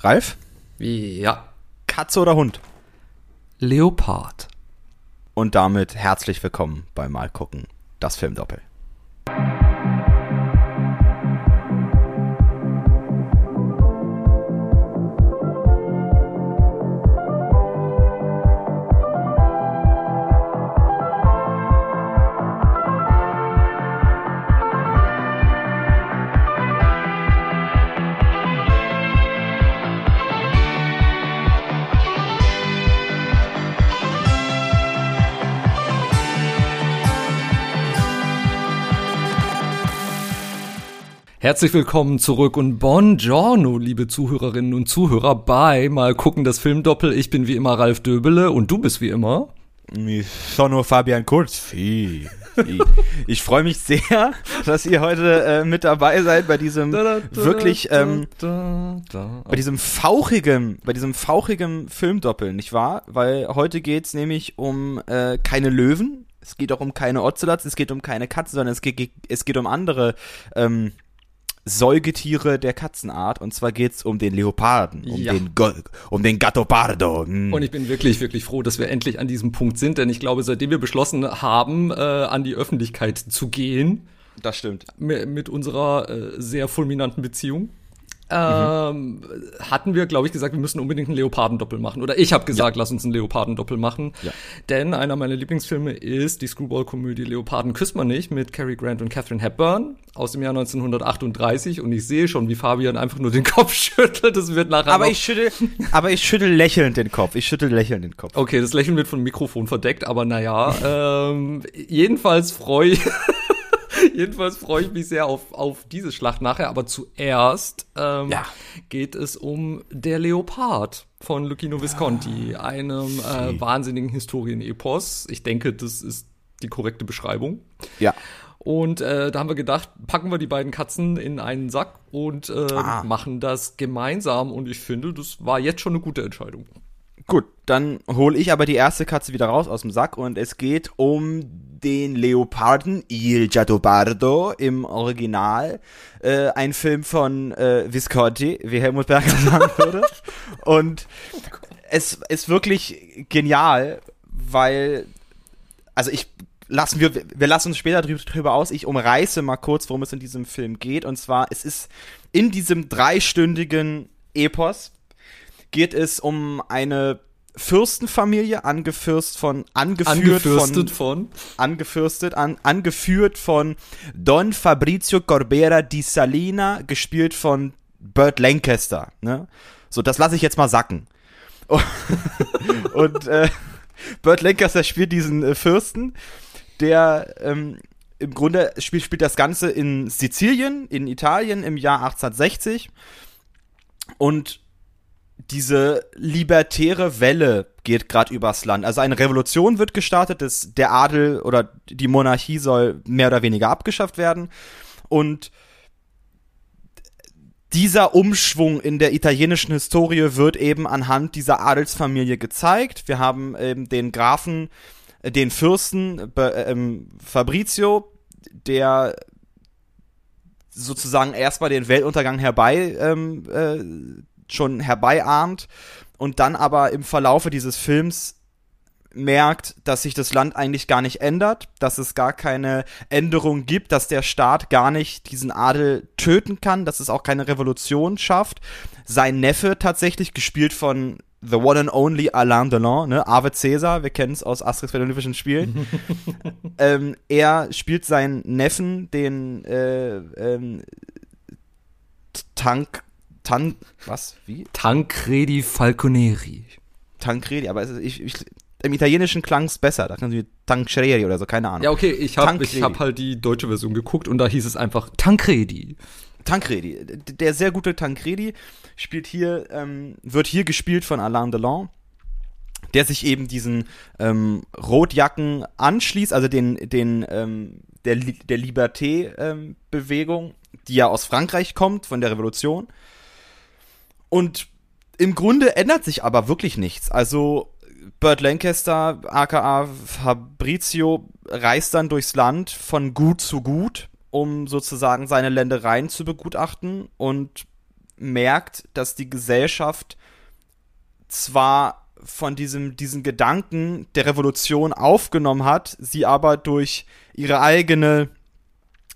Ralf? Ja. Katze oder Hund? Leopard. Und damit herzlich willkommen bei Mal gucken, das Filmdoppel. Herzlich willkommen zurück und buongiorno, liebe Zuhörerinnen und Zuhörer, bei Mal gucken das Filmdoppel. Ich bin wie immer Ralf Döbele und du bist wie immer. Ich sono Fabian Kurz. Ich freue mich sehr, dass ihr heute äh, mit dabei seid bei diesem wirklich ähm, bei diesem fauchigen, bei diesem fauchigen Filmdoppel, nicht wahr? Weil heute geht's nämlich um äh, keine Löwen, es geht auch um keine Ocelots, es geht um keine Katzen, sondern es geht, es geht um andere ähm, Säugetiere der Katzenart. Und zwar geht's um den Leoparden, um Ja. den Go um den Gattopardo. Mm. Und ich bin wirklich, wirklich froh, dass wir endlich an diesem Punkt sind, denn ich glaube, seitdem wir beschlossen haben, äh, an die Öffentlichkeit zu gehen, Das stimmt. mi- mit unserer äh, sehr fulminanten Beziehung, ähm, hatten wir, glaube ich, gesagt, wir müssen unbedingt einen Leopardendoppel machen. Oder ich habe gesagt, lass uns einen Leopardendoppel machen. Ja. Denn einer meiner Lieblingsfilme ist die Screwball-Komödie Leoparden küsst man nicht mit Cary Grant und Catherine Hepburn aus dem Jahr 1938. Und ich sehe schon, wie Fabian einfach nur den Kopf schüttelt. Das wird nachher Aber ich schüttel, aber ich schüttel lächelnd den Kopf. Ich schüttel lächelnd den Kopf. Okay, das Lächeln wird vom Mikrofon verdeckt, aber naja, ähm, jedenfalls freue ich, jedenfalls freue ich mich sehr auf, auf diese Schlacht nachher, aber zuerst ähm, Ja. geht es um Der Leopard von Lucchino Visconti, einem äh, wahnsinnigen Historienepos. Ich denke, das ist die korrekte Beschreibung. Ja. Und äh, da haben wir gedacht, packen wir die beiden Katzen in einen Sack und äh, Ah. machen das gemeinsam. Und ich finde, das war jetzt schon eine gute Entscheidung. Gut, dann hole ich aber die erste Katze wieder raus aus dem Sack und es geht um den Leoparden Il Gattopardo im Original. Äh, ein Film von äh, Visconti, wie Helmut Berger sagen würde. und es ist wirklich genial, weil, also ich lassen wir, wir lassen uns später drüber aus. Ich umreiße mal kurz, worum es in diesem Film geht. Und zwar, es ist in diesem dreistündigen Epos geht es um eine Fürstenfamilie, angefürst von, angeführt Angefürstet von, von angefürstet, an, angeführt von Don Fabrizio Corbera di Salina, gespielt von Burt Lancaster, ne? So, das lasse ich jetzt mal sacken. Und äh, Burt Lancaster spielt diesen äh, Fürsten, der ähm, im Grunde spielt, spielt das Ganze in Sizilien, in Italien im Jahr 1860. Und diese libertäre Welle geht gerade übers Land. Also eine Revolution wird gestartet, das, der Adel oder die Monarchie soll mehr oder weniger abgeschafft werden. Und dieser Umschwung in der italienischen Historie wird eben anhand dieser Adelsfamilie gezeigt. Wir haben eben den Grafen, äh, den Fürsten Be- ähm, Fabrizio, der sozusagen erstmal den Weltuntergang herbei ähm, äh, schon herbeiahnt und dann aber im Verlaufe dieses Films merkt, dass sich das Land eigentlich gar nicht ändert, dass es gar keine Änderung gibt, dass der Staat gar nicht diesen Adel töten kann, dass es auch keine Revolution schafft. Sein Neffe tatsächlich, gespielt von The One and Only Alain Delon, ne, Ave Caesar, wir kennen es aus Asterix bei den Olympischen Spielen. ähm, er spielt seinen Neffen, den äh, ähm, Tank, Tan, was, wie? Tancredi Falconeri. Tancredi, aber es ist, ich, ich, im Italienischen klang es besser. Da können sie Tancredi oder so, keine Ahnung. Ja, okay, ich habe hab halt die deutsche Version geguckt und da hieß es einfach Tancredi. Tancredi. Der sehr gute Tancredi spielt hier, ähm, wird hier gespielt von Alain Delon, der sich eben diesen ähm, Rotjacken anschließt, also den, den, ähm, der, der Liberté-Bewegung, die ja aus Frankreich kommt, von der Revolution. Und im Grunde ändert sich aber wirklich nichts. Also Burt Lancaster, aka Fabrizio, reist dann durchs Land von Gut zu Gut, um sozusagen seine Ländereien zu begutachten und merkt, dass die Gesellschaft zwar von diesem, diesen Gedanken der Revolution aufgenommen hat, sie aber durch ihre eigene,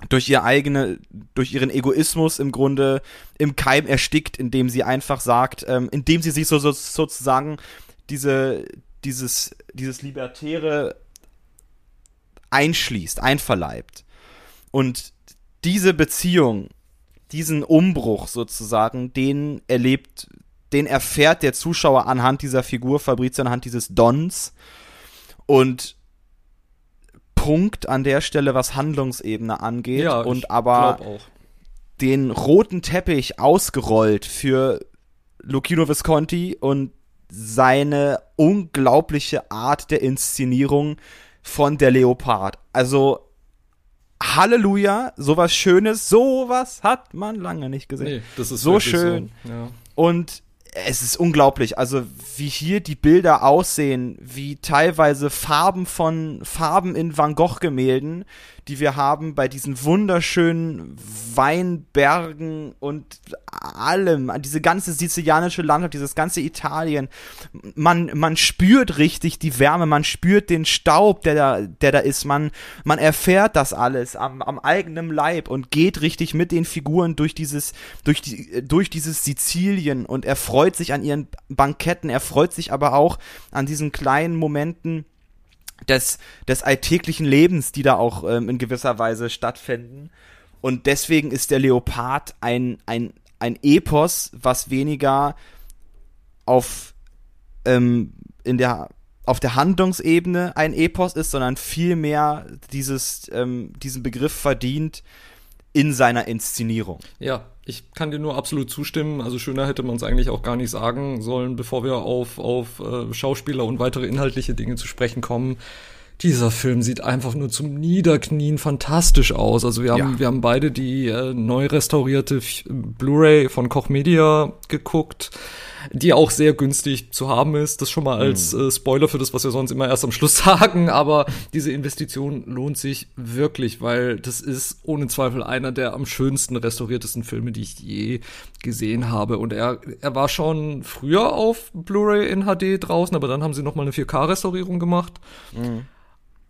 durch ihr eigene, durch ihren Egoismus im Grunde im Keim erstickt, indem sie einfach sagt, ähm, indem sie sich so, so sozusagen diese, dieses, dieses Libertäre einschließt, einverleibt. Und diese Beziehung, diesen Umbruch sozusagen, den erlebt den erfährt der Zuschauer anhand dieser Figur Fabrizio, anhand dieses Dons. Und Punkt an der Stelle, was Handlungsebene angeht. Ja, und aber den roten Teppich ausgerollt für Lucchino Visconti und seine unglaubliche Art der Inszenierung von der Leopard. Also Halleluja, sowas Schönes, sowas hat man lange nicht gesehen. Nee, das ist so schön. So, ja. Und es ist unglaublich, also wie hier die Bilder aussehen, wie teilweise Farben von Farben in Van Gogh Gemälden, die wir haben bei diesen wunderschönen Weinbergen und allem, diese ganze sizilianische Landschaft, dieses ganze Italien. Man, man spürt richtig die Wärme, man spürt den Staub, der da, der da ist. Man, man erfährt das alles am, am eigenen Leib und geht richtig mit den Figuren durch dieses, durch die, durch dieses Sizilien und er freut sich an ihren Banketten, er freut sich aber auch an diesen kleinen Momenten, des, des alltäglichen Lebens, die da auch ähm, in gewisser Weise stattfinden. Und deswegen ist der Leopard ein, ein, ein Epos, was weniger auf, ähm, in der, auf der Handlungsebene ein Epos ist, sondern vielmehr dieses, ähm, diesen Begriff verdient in seiner Inszenierung. Ja, ich kann dir nur absolut zustimmen. Also schöner hätte man es eigentlich auch gar nicht sagen sollen, bevor wir auf, auf äh, Schauspieler und weitere inhaltliche Dinge zu sprechen kommen. Dieser Film sieht einfach nur zum Niederknien fantastisch aus. Also wir haben, ja. wir haben beide die äh, neu restaurierte Blu-ray von Koch Media geguckt die auch sehr günstig zu haben ist. Das schon mal als mhm. äh, Spoiler für das, was wir sonst immer erst am Schluss sagen. Aber diese Investition lohnt sich wirklich, weil das ist ohne Zweifel einer der am schönsten restauriertesten Filme, die ich je gesehen habe. Und er, er war schon früher auf Blu-ray in HD draußen, aber dann haben sie noch mal eine 4K-Restaurierung gemacht. Mhm.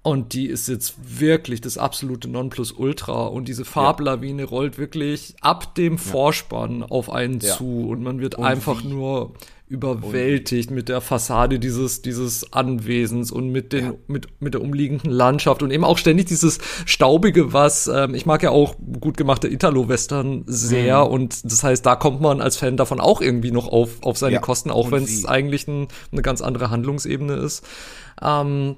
Und die ist jetzt wirklich das absolute Nonplusultra. Und diese Farblawine ja. rollt wirklich ab dem Vorspann ja. auf einen ja. zu. Und man wird und einfach wie? nur überwältigt und mit der Fassade dieses, dieses Anwesens und mit den, mit, mit der umliegenden Landschaft und eben auch ständig dieses Staubige, was, ähm, ich mag ja auch gut gemachte Italo-Western sehr. Mhm. Und das heißt, da kommt man als Fan davon auch irgendwie noch auf, auf seine Kosten, auch wenn es eigentlich ein, eine ganz andere Handlungsebene ist. Ähm,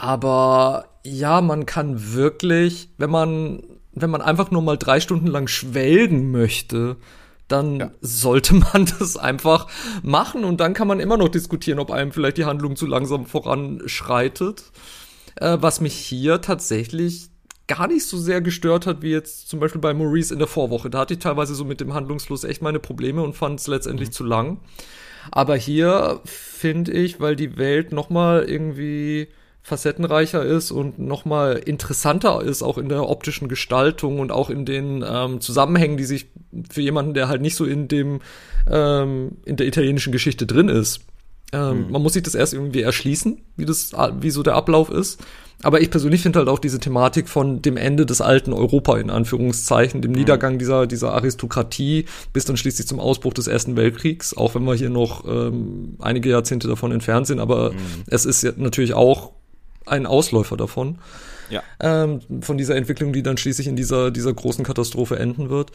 aber ja, man kann wirklich, wenn man, wenn man einfach nur mal drei Stunden lang schwelgen möchte, dann ja. sollte man das einfach machen und dann kann man immer noch diskutieren, ob einem vielleicht die Handlung zu langsam voranschreitet. Äh, was mich hier tatsächlich gar nicht so sehr gestört hat, wie jetzt zum Beispiel bei Maurice in der Vorwoche. Da hatte ich teilweise so mit dem Handlungsfluss echt meine Probleme und fand es letztendlich mhm. zu lang. Aber hier finde ich, weil die Welt noch mal irgendwie facettenreicher ist und nochmal interessanter ist, auch in der optischen Gestaltung und auch in den ähm, Zusammenhängen, die sich für jemanden, der halt nicht so in dem ähm, in der italienischen Geschichte drin ist. Ähm, mhm. Man muss sich das erst irgendwie erschließen, wie das, wie so der Ablauf ist. Aber ich persönlich finde halt auch diese Thematik von dem Ende des alten Europa in Anführungszeichen, dem mhm. Niedergang dieser, dieser Aristokratie bis dann schließlich zum Ausbruch des Ersten Weltkriegs, auch wenn wir hier noch ähm, einige Jahrzehnte davon entfernt sind, aber mhm. es ist natürlich auch ein Ausläufer davon. Ja. Ähm, von dieser Entwicklung, die dann schließlich in dieser, dieser großen Katastrophe enden wird.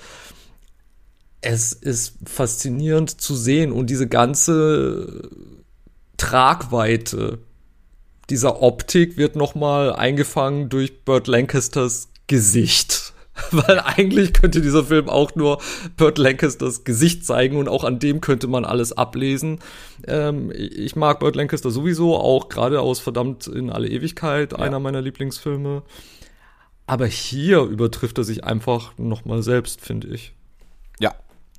Es ist faszinierend zu sehen und diese ganze Tragweite dieser Optik wird nochmal eingefangen durch Burt Lancasters Gesicht. Weil eigentlich könnte dieser Film auch nur Burt Lancasters Gesicht zeigen und auch an dem könnte man alles ablesen. Ähm, ich mag Burt Lancaster sowieso, auch gerade aus Verdammt in alle Ewigkeit, ja. einer meiner Lieblingsfilme. Aber hier übertrifft er sich einfach nochmal selbst, finde ich. Ja,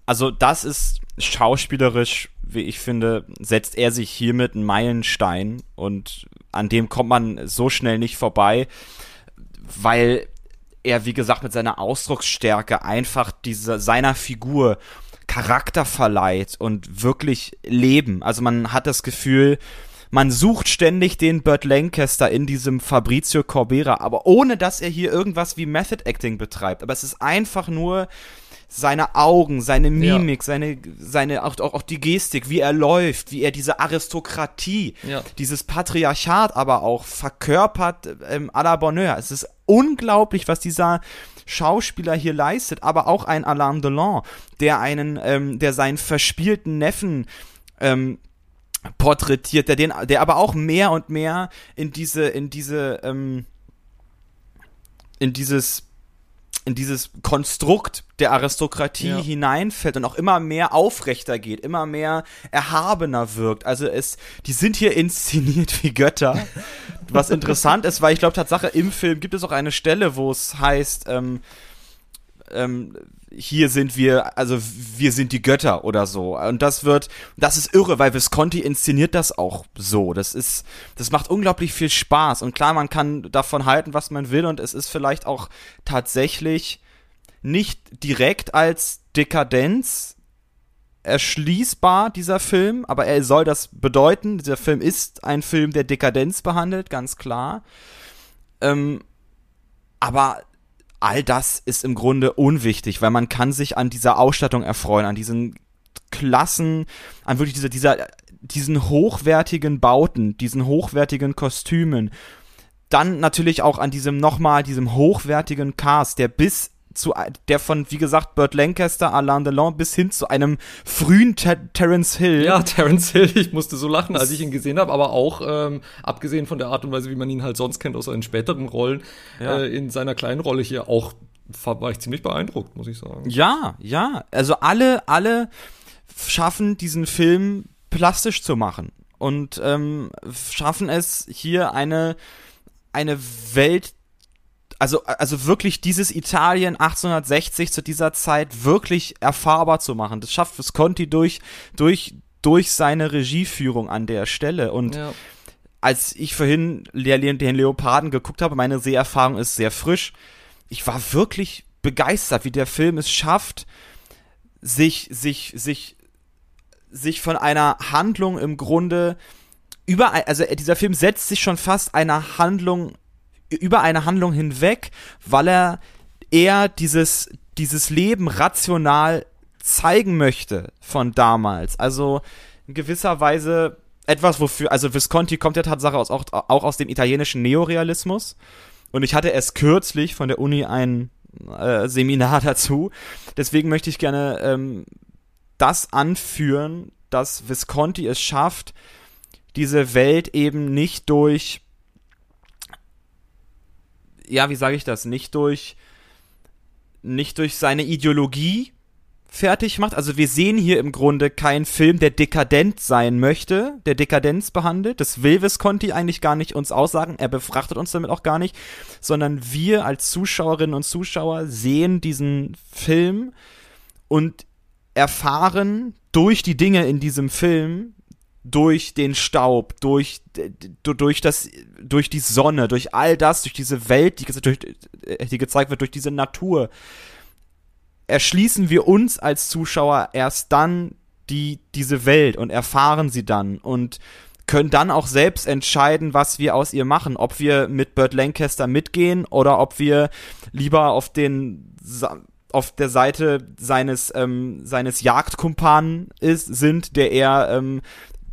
also das ist schauspielerisch, wie ich finde, setzt er sich hiermit einen Meilenstein und an dem kommt man so schnell nicht vorbei, weil er, wie gesagt, mit seiner Ausdrucksstärke einfach diese, seiner Figur Charakter verleiht und wirklich Leben. Also man hat das Gefühl, man sucht ständig den Burt Lancaster in diesem Fabrizio Corbera, aber ohne dass er hier irgendwas wie Method Acting betreibt. Aber es ist einfach nur seine Augen, seine Mimik, ja. seine, seine, auch, auch, auch die Gestik, wie er läuft, wie er diese Aristokratie, ja. dieses Patriarchat aber auch verkörpert ähm, à la Bonheur. Es ist unglaublich, was dieser Schauspieler hier leistet, aber auch ein Alain Delon, der einen, ähm, der seinen verspielten Neffen ähm, porträtiert, der den, der aber auch mehr und mehr in diese, in diese, ähm, in dieses in dieses Konstrukt der Aristokratie ja. hineinfällt und auch immer mehr aufrechter geht, immer mehr erhabener wirkt. Also es, die sind hier inszeniert wie Götter. Was interessant ist, weil ich glaube Tatsache im Film gibt es auch eine Stelle, wo es heißt, ähm, ähm, hier sind wir, also wir sind die Götter oder so. Und das wird, das ist irre, weil Visconti inszeniert das auch so. Das ist, das macht unglaublich viel Spaß. Und klar, man kann davon halten, was man will. Und es ist vielleicht auch tatsächlich nicht direkt als Dekadenz erschließbar, dieser Film, aber er soll das bedeuten. Dieser Film ist ein Film, der Dekadenz behandelt, ganz klar. Ähm, aber all das ist im Grunde unwichtig, weil man kann sich an dieser Ausstattung erfreuen, an diesen Klassen, an wirklich dieser, dieser, diesen hochwertigen Bauten, diesen hochwertigen Kostümen. Dann natürlich auch an diesem nochmal, diesem hochwertigen Cast, der bis zu der von, wie gesagt, Burt Lancaster, Alain Delon bis hin zu einem frühen Ter Terence Hill. Ja, Terence Hill, ich musste so lachen, als ich ihn gesehen habe, aber auch ähm, abgesehen von der Art und Weise, wie man ihn halt sonst kennt aus seinen späteren Rollen, ja. äh, in seiner kleinen Rolle hier auch war ich ziemlich beeindruckt, muss ich sagen. Ja, ja, also alle, alle schaffen diesen Film plastisch zu machen und ähm, schaffen es hier eine eine Welt also, also wirklich dieses Italien 1860 zu dieser Zeit wirklich erfahrbar zu machen. Das schafft Visconti durch, durch, durch seine Regieführung an der Stelle. Und ja. als ich vorhin den Leoparden geguckt habe, meine Seherfahrung ist sehr frisch. Ich war wirklich begeistert, wie der Film es schafft, sich, sich, sich, sich von einer Handlung im Grunde überall, also dieser Film setzt sich schon fast einer Handlung über eine Handlung hinweg, weil er eher dieses, dieses Leben rational zeigen möchte von damals. Also in gewisser Weise etwas, wofür, also Visconti kommt ja Tatsache aus, auch, auch aus dem italienischen Neorealismus. Und ich hatte erst kürzlich von der Uni ein äh, Seminar dazu. Deswegen möchte ich gerne ähm, das anführen, dass Visconti es schafft, diese Welt eben nicht durch ja, wie sage ich das, nicht durch, nicht durch seine Ideologie fertig macht. Also wir sehen hier im Grunde keinen Film, der dekadent sein möchte, der Dekadenz behandelt. Das will Visconti eigentlich gar nicht uns aussagen. Er befrachtet uns damit auch gar nicht, sondern wir als Zuschauerinnen und Zuschauer sehen diesen Film und erfahren durch die Dinge in diesem Film durch den Staub, durch, durch das, durch die Sonne, durch all das, durch diese Welt, die, durch, die gezeigt wird, durch diese Natur, erschließen wir uns als Zuschauer erst dann die, diese Welt und erfahren sie dann und können dann auch selbst entscheiden, was wir aus ihr machen, ob wir mit Burt Lancaster mitgehen oder ob wir lieber auf den auf der Seite seines ähm, seines Jagdkumpanen ist sind, der eher ähm,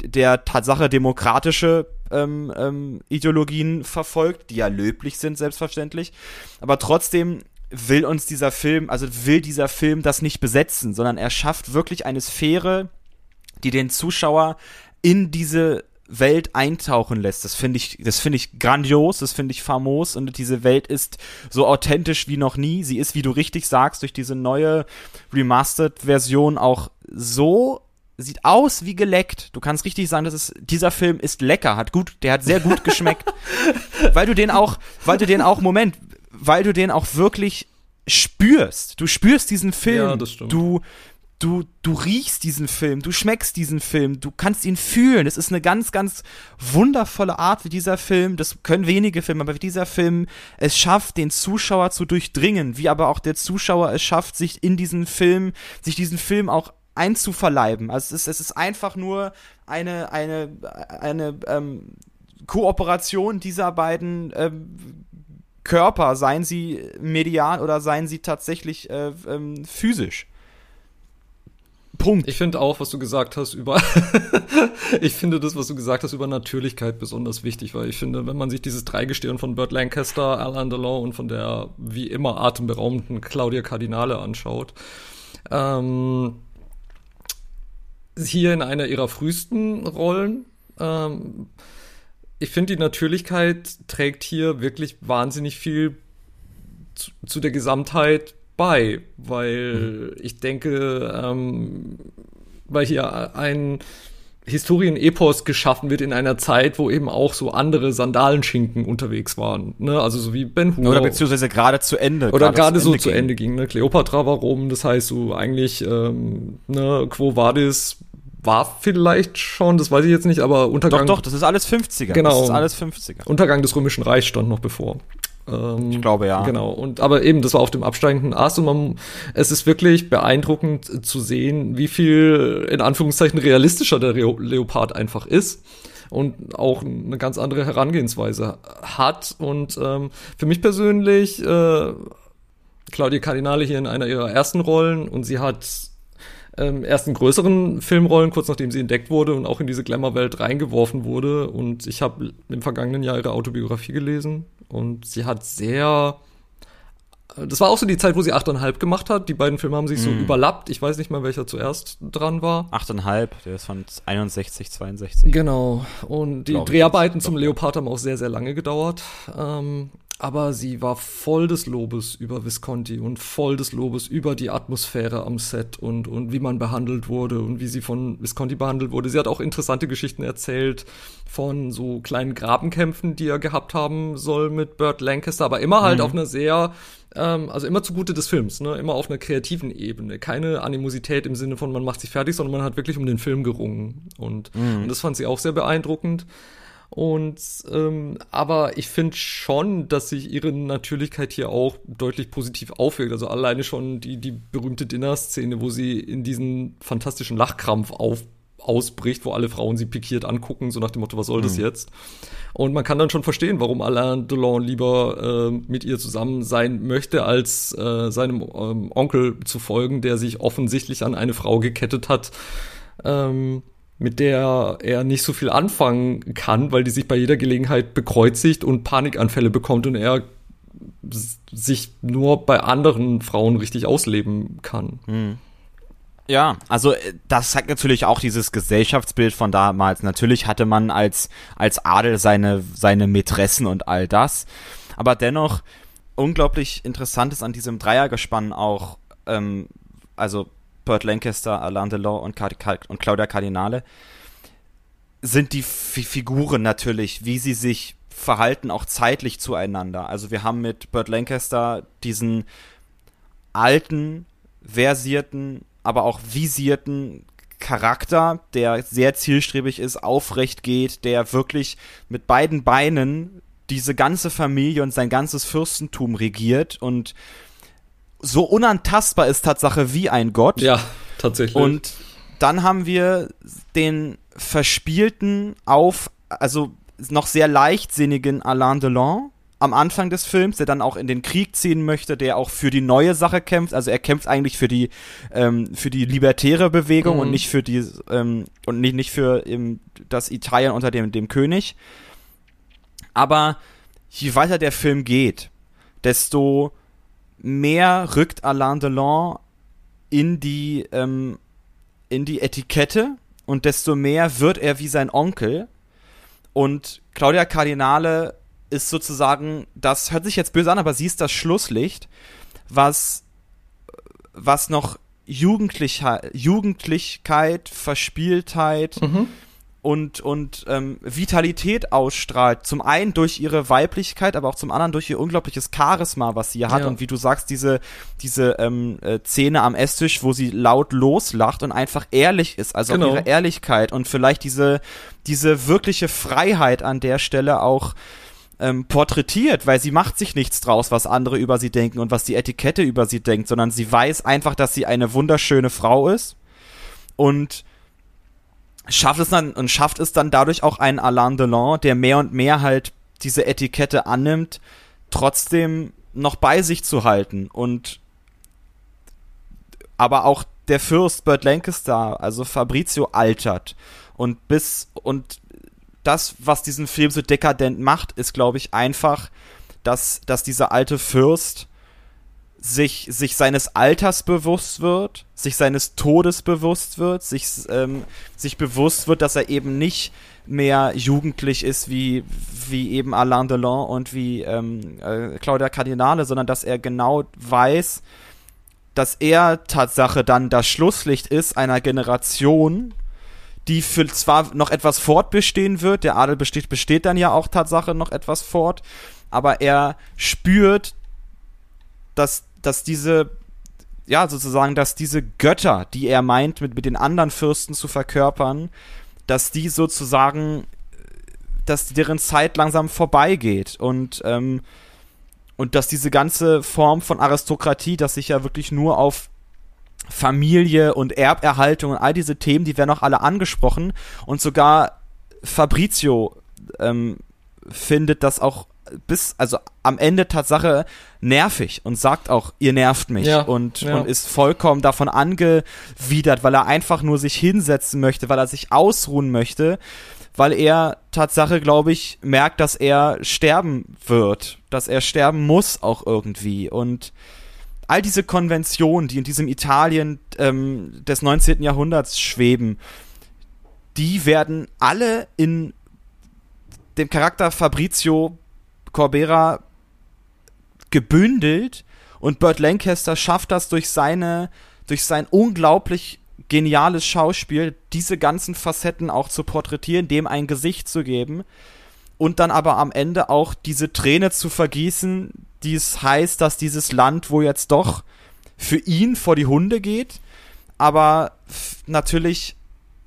der Tatsache demokratische ähm, ähm, Ideologien verfolgt, die ja löblich sind, selbstverständlich. Aber trotzdem will uns dieser Film, also will dieser Film das nicht besetzen, sondern er schafft wirklich eine Sphäre, die den Zuschauer in diese Welt eintauchen lässt. Das finde ich, das finde ich grandios, das finde ich famos und diese Welt ist so authentisch wie noch nie. Sie ist, wie du richtig sagst, durch diese neue Remastered-Version auch so sieht aus wie geleckt. Du kannst richtig sagen, dass es, dieser Film ist lecker, hat gut, der hat sehr gut geschmeckt. weil du den auch, weil du den auch, Moment, weil du den auch wirklich spürst. Du spürst diesen Film. Ja, das stimmt. Du, du, du riechst diesen Film, du schmeckst diesen Film, du kannst ihn fühlen. Es ist eine ganz, ganz wundervolle Art, wie dieser Film, das können wenige Filme, aber wie dieser Film es schafft, den Zuschauer zu durchdringen, wie aber auch der Zuschauer es schafft, sich in diesen Film, sich diesen Film auch einzuverleiben. Also es ist, es ist einfach nur eine, eine, eine ähm, Kooperation dieser beiden ähm, Körper, seien sie medial oder seien sie tatsächlich äh, ähm, physisch. Punkt. Ich finde auch, was du gesagt hast über, ich finde das, was du gesagt hast über Natürlichkeit besonders wichtig, weil ich finde, wenn man sich dieses Dreigestirn von Burt Lancaster, Alain Delon und von der wie immer atemberaubenden Claudia Cardinale anschaut, ähm, hier in einer ihrer frühesten Rollen, ähm, ich finde, die Natürlichkeit trägt hier wirklich wahnsinnig viel zu, zu der Gesamtheit bei, weil mhm. ich denke, ähm, weil hier ein Historienepos geschaffen wird in einer Zeit, wo eben auch so andere Sandalenschinken unterwegs waren, ne? Also so wie Ben Hur. Oder beziehungsweise gerade zu Ende. Oder gerade so zu Ende ging, ne? Kleopatra war rum, das heißt so eigentlich, ähm, ne, Quo Vadis war vielleicht schon, das weiß ich jetzt nicht, aber Untergang. Doch, doch, das ist alles 50er. Genau. Das ist alles 50er. Untergang des Römischen Reichs stand noch bevor. Ähm, ich glaube ja. Genau. Und aber eben, das war auf dem absteigenden Ast und man, es ist wirklich beeindruckend zu sehen, wie viel in Anführungszeichen realistischer der Leopard einfach ist und auch eine ganz andere Herangehensweise hat. Und ähm, für mich persönlich äh, Claudia Cardinale hier in einer ihrer ersten Rollen und sie hat ähm, ersten größeren Filmrollen, kurz nachdem sie entdeckt wurde und auch in diese Glamour-Welt reingeworfen wurde. Und ich habe im vergangenen Jahr ihre Autobiografie gelesen und sie hat sehr das war auch so die Zeit, wo sie 8,5 gemacht hat. Die beiden Filme haben sich mm. so mhm. überlappt. Ich weiß nicht mal, welcher zuerst dran war. 8,5, der ist von 61, 62. Genau. Und die Dreharbeiten zum Leopard haben auch sehr, sehr lange gedauert. Ähm, aber sie war voll des Lobes über Visconti und voll des Lobes über die Atmosphäre am Set und, und wie man behandelt wurde und wie sie von Visconti behandelt wurde. Sie hat auch interessante Geschichten erzählt von so kleinen Grabenkämpfen, die er gehabt haben soll mit Burt Lancaster, aber immer halt mhm. auf einer sehr ähm, also immer zugute des Films, ne? immer auf einer kreativen Ebene. Keine Animosität im Sinne von, man macht sich fertig, sondern man hat wirklich um den Film gerungen. Und, mhm. und das fand sie auch sehr beeindruckend. Und ähm, aber ich finde schon, dass sich ihre Natürlichkeit hier auch deutlich positiv aufwirkt. Also alleine schon die, die berühmte Dinner-Szene, wo sie in diesen fantastischen Lachkrampf auf, ausbricht, wo alle Frauen sie pikiert angucken, so nach dem Motto, was soll das mhm. jetzt? Und man kann dann schon verstehen, warum Alain Delon lieber äh, mit ihr zusammen sein möchte, als äh, seinem ähm, Onkel zu folgen, der sich offensichtlich an eine Frau gekettet hat. Ähm, mit der er nicht so viel anfangen kann, weil die sich bei jeder Gelegenheit bekreuzigt und Panikanfälle bekommt und er sich nur bei anderen Frauen richtig ausleben kann. Hm. Ja, also äh, das zeigt natürlich auch dieses Gesellschaftsbild von damals. Natürlich hatte man als, als Adel seine, seine Mätressen und all das. Aber dennoch unglaublich interessant ist an diesem Dreiergespann auch, ähm, also Burt Lancaster, Alain Delon und, und Claudia Cardinale, sind die F Figuren natürlich, wie sie sich verhalten, auch zeitlich zueinander. Also wir haben mit Burt Lancaster diesen alten, versierten, aber auch visierten Charakter, der sehr zielstrebig ist, aufrecht geht, der wirklich mit beiden Beinen diese ganze Familie und sein ganzes Fürstentum regiert und so unantastbar ist Tatsache wie ein Gott. Ja, tatsächlich. Und dann haben wir den verspielten, auf, also noch sehr leichtsinnigen Alain Delon am Anfang des Films, der dann auch in den Krieg ziehen möchte, der auch für die neue Sache kämpft. Also er kämpft eigentlich für die ähm, für die libertäre Bewegung mhm. und nicht für die ähm, und nicht nicht für ähm, das Italien unter dem dem König. Aber je weiter der Film geht, desto mehr rückt Alain Delon in die, ähm, in die Etikette und desto mehr wird er wie sein Onkel. Und Claudia Cardinale ist sozusagen, das hört sich jetzt böse an, aber sie ist das Schlusslicht, was, was noch Jugendlichkeit, Jugendlichkeit Verspieltheit, mhm und, und ähm, Vitalität ausstrahlt. Zum einen durch ihre Weiblichkeit, aber auch zum anderen durch ihr unglaubliches Charisma, was sie hat. Ja. Und wie du sagst, diese, diese ähm, äh, Szene am Esstisch, wo sie laut loslacht und einfach ehrlich ist. Also genau. ihre Ehrlichkeit und vielleicht diese, diese wirkliche Freiheit an der Stelle auch ähm, porträtiert, weil sie macht sich nichts draus, was andere über sie denken und was die Etikette über sie denkt, sondern sie weiß einfach, dass sie eine wunderschöne Frau ist und schafft es dann und schafft es dann dadurch auch einen Alain Delon, der mehr und mehr halt diese Etikette annimmt, trotzdem noch bei sich zu halten. Und aber auch der Fürst Burt Lancaster, also Fabrizio altert. Und bis und das, was diesen Film so dekadent macht, ist, glaube ich, einfach, dass, dass dieser alte Fürst sich, sich seines Alters bewusst wird, sich seines Todes bewusst wird, sich, ähm, sich bewusst wird, dass er eben nicht mehr jugendlich ist wie, wie eben Alain Delon und wie ähm, äh, Claudia Cardinale, sondern dass er genau weiß, dass er Tatsache dann das Schlusslicht ist einer Generation, die für zwar noch etwas fortbestehen wird, der Adel besteht, besteht dann ja auch Tatsache noch etwas fort, aber er spürt, dass, dass diese, ja, sozusagen, dass diese Götter, die er meint, mit, mit den anderen Fürsten zu verkörpern, dass die sozusagen, dass deren Zeit langsam vorbeigeht und, ähm, und dass diese ganze Form von Aristokratie, dass sich ja wirklich nur auf Familie und Erberhaltung und all diese Themen, die werden auch alle angesprochen. Und sogar Fabrizio ähm, findet das auch bis, also am Ende Tatsache nervig und sagt auch, ihr nervt mich ja, und, ja. und ist vollkommen davon angewidert, weil er einfach nur sich hinsetzen möchte, weil er sich ausruhen möchte, weil er Tatsache, glaube ich, merkt, dass er sterben wird, dass er sterben muss auch irgendwie und all diese Konventionen, die in diesem Italien ähm, des 19. Jahrhunderts schweben, die werden alle in dem Charakter Fabrizio Corbera gebündelt und Burt Lancaster schafft das durch seine, durch sein unglaublich geniales Schauspiel, diese ganzen Facetten auch zu porträtieren, dem ein Gesicht zu geben und dann aber am Ende auch diese Träne zu vergießen, die es heißt, dass dieses Land wo jetzt doch für ihn vor die Hunde geht, aber natürlich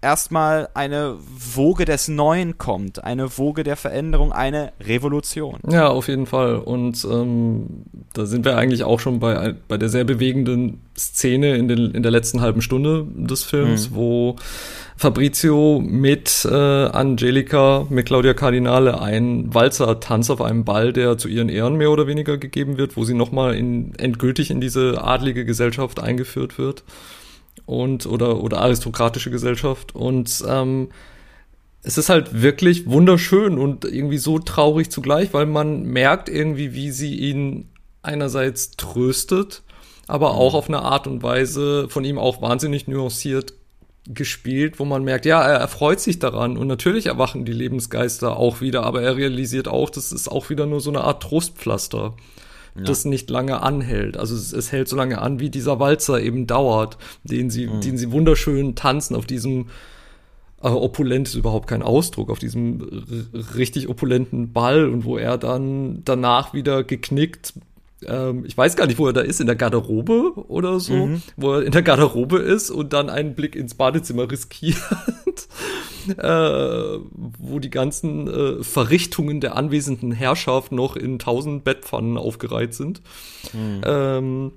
erstmal eine Woge des Neuen kommt, eine Woge der Veränderung, eine Revolution. Ja, auf jeden Fall. Und ähm, da sind wir eigentlich auch schon bei, bei der sehr bewegenden Szene in, den, in der letzten halben Stunde des Films, mhm. wo Fabrizio mit äh, Angelica, mit Claudia Cardinale einen Walzer-Tanz auf einem Ball, der zu ihren Ehren mehr oder weniger gegeben wird, wo sie nochmal in, endgültig in diese adlige Gesellschaft eingeführt wird und oder oder aristokratische Gesellschaft. Und ähm, es ist halt wirklich wunderschön und irgendwie so traurig zugleich, weil man merkt irgendwie, wie sie ihn einerseits tröstet, aber mhm. auch auf eine Art und Weise von ihm auch wahnsinnig nuanciert gespielt, wo man merkt, ja, er erfreut sich daran. Und natürlich erwachen die Lebensgeister auch wieder, aber er realisiert auch, das ist auch wieder nur so eine Art Trostpflaster ja. das nicht lange anhält. Also es, es, hält so lange an, wie dieser Walzer eben dauert, den sie, mhm. den sie wunderschön tanzen auf diesem äh, opulent ist überhaupt kein Ausdruck, auf diesem richtig opulenten Ball und wo er dann danach wieder geknickt ähm, ich weiß gar nicht, wo er da ist, in der Garderobe oder so, mhm. wo er in der Garderobe ist und dann einen Blick ins Badezimmer riskiert, äh, wo die ganzen äh, Verrichtungen der anwesenden Herrschaft noch in tausend Bettpfannen aufgereiht sind. Mhm. Ähm,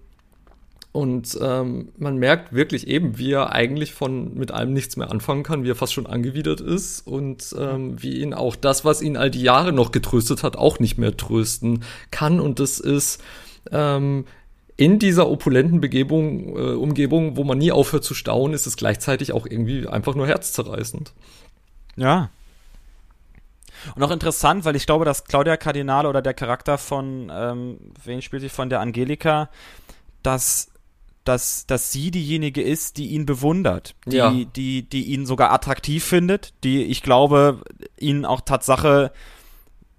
und ähm, man merkt wirklich eben, wie er eigentlich von mit allem nichts mehr anfangen kann, wie er fast schon angewidert ist und ähm, wie ihn auch das, was ihn all die Jahre noch getröstet hat, auch nicht mehr trösten kann. Und das ist ähm, in dieser opulenten Begebung, äh, Umgebung, wo man nie aufhört zu staunen, ist es gleichzeitig auch irgendwie einfach nur herzzerreißend. Ja. Und auch interessant, weil ich glaube, dass Claudia Cardinale oder der Charakter von, ähm, wen spielt sie von der Angelika, dass dass, dass sie diejenige ist, die ihn bewundert, die, ja. die, die ihn sogar attraktiv findet, die, ich glaube, ihn auch Tatsache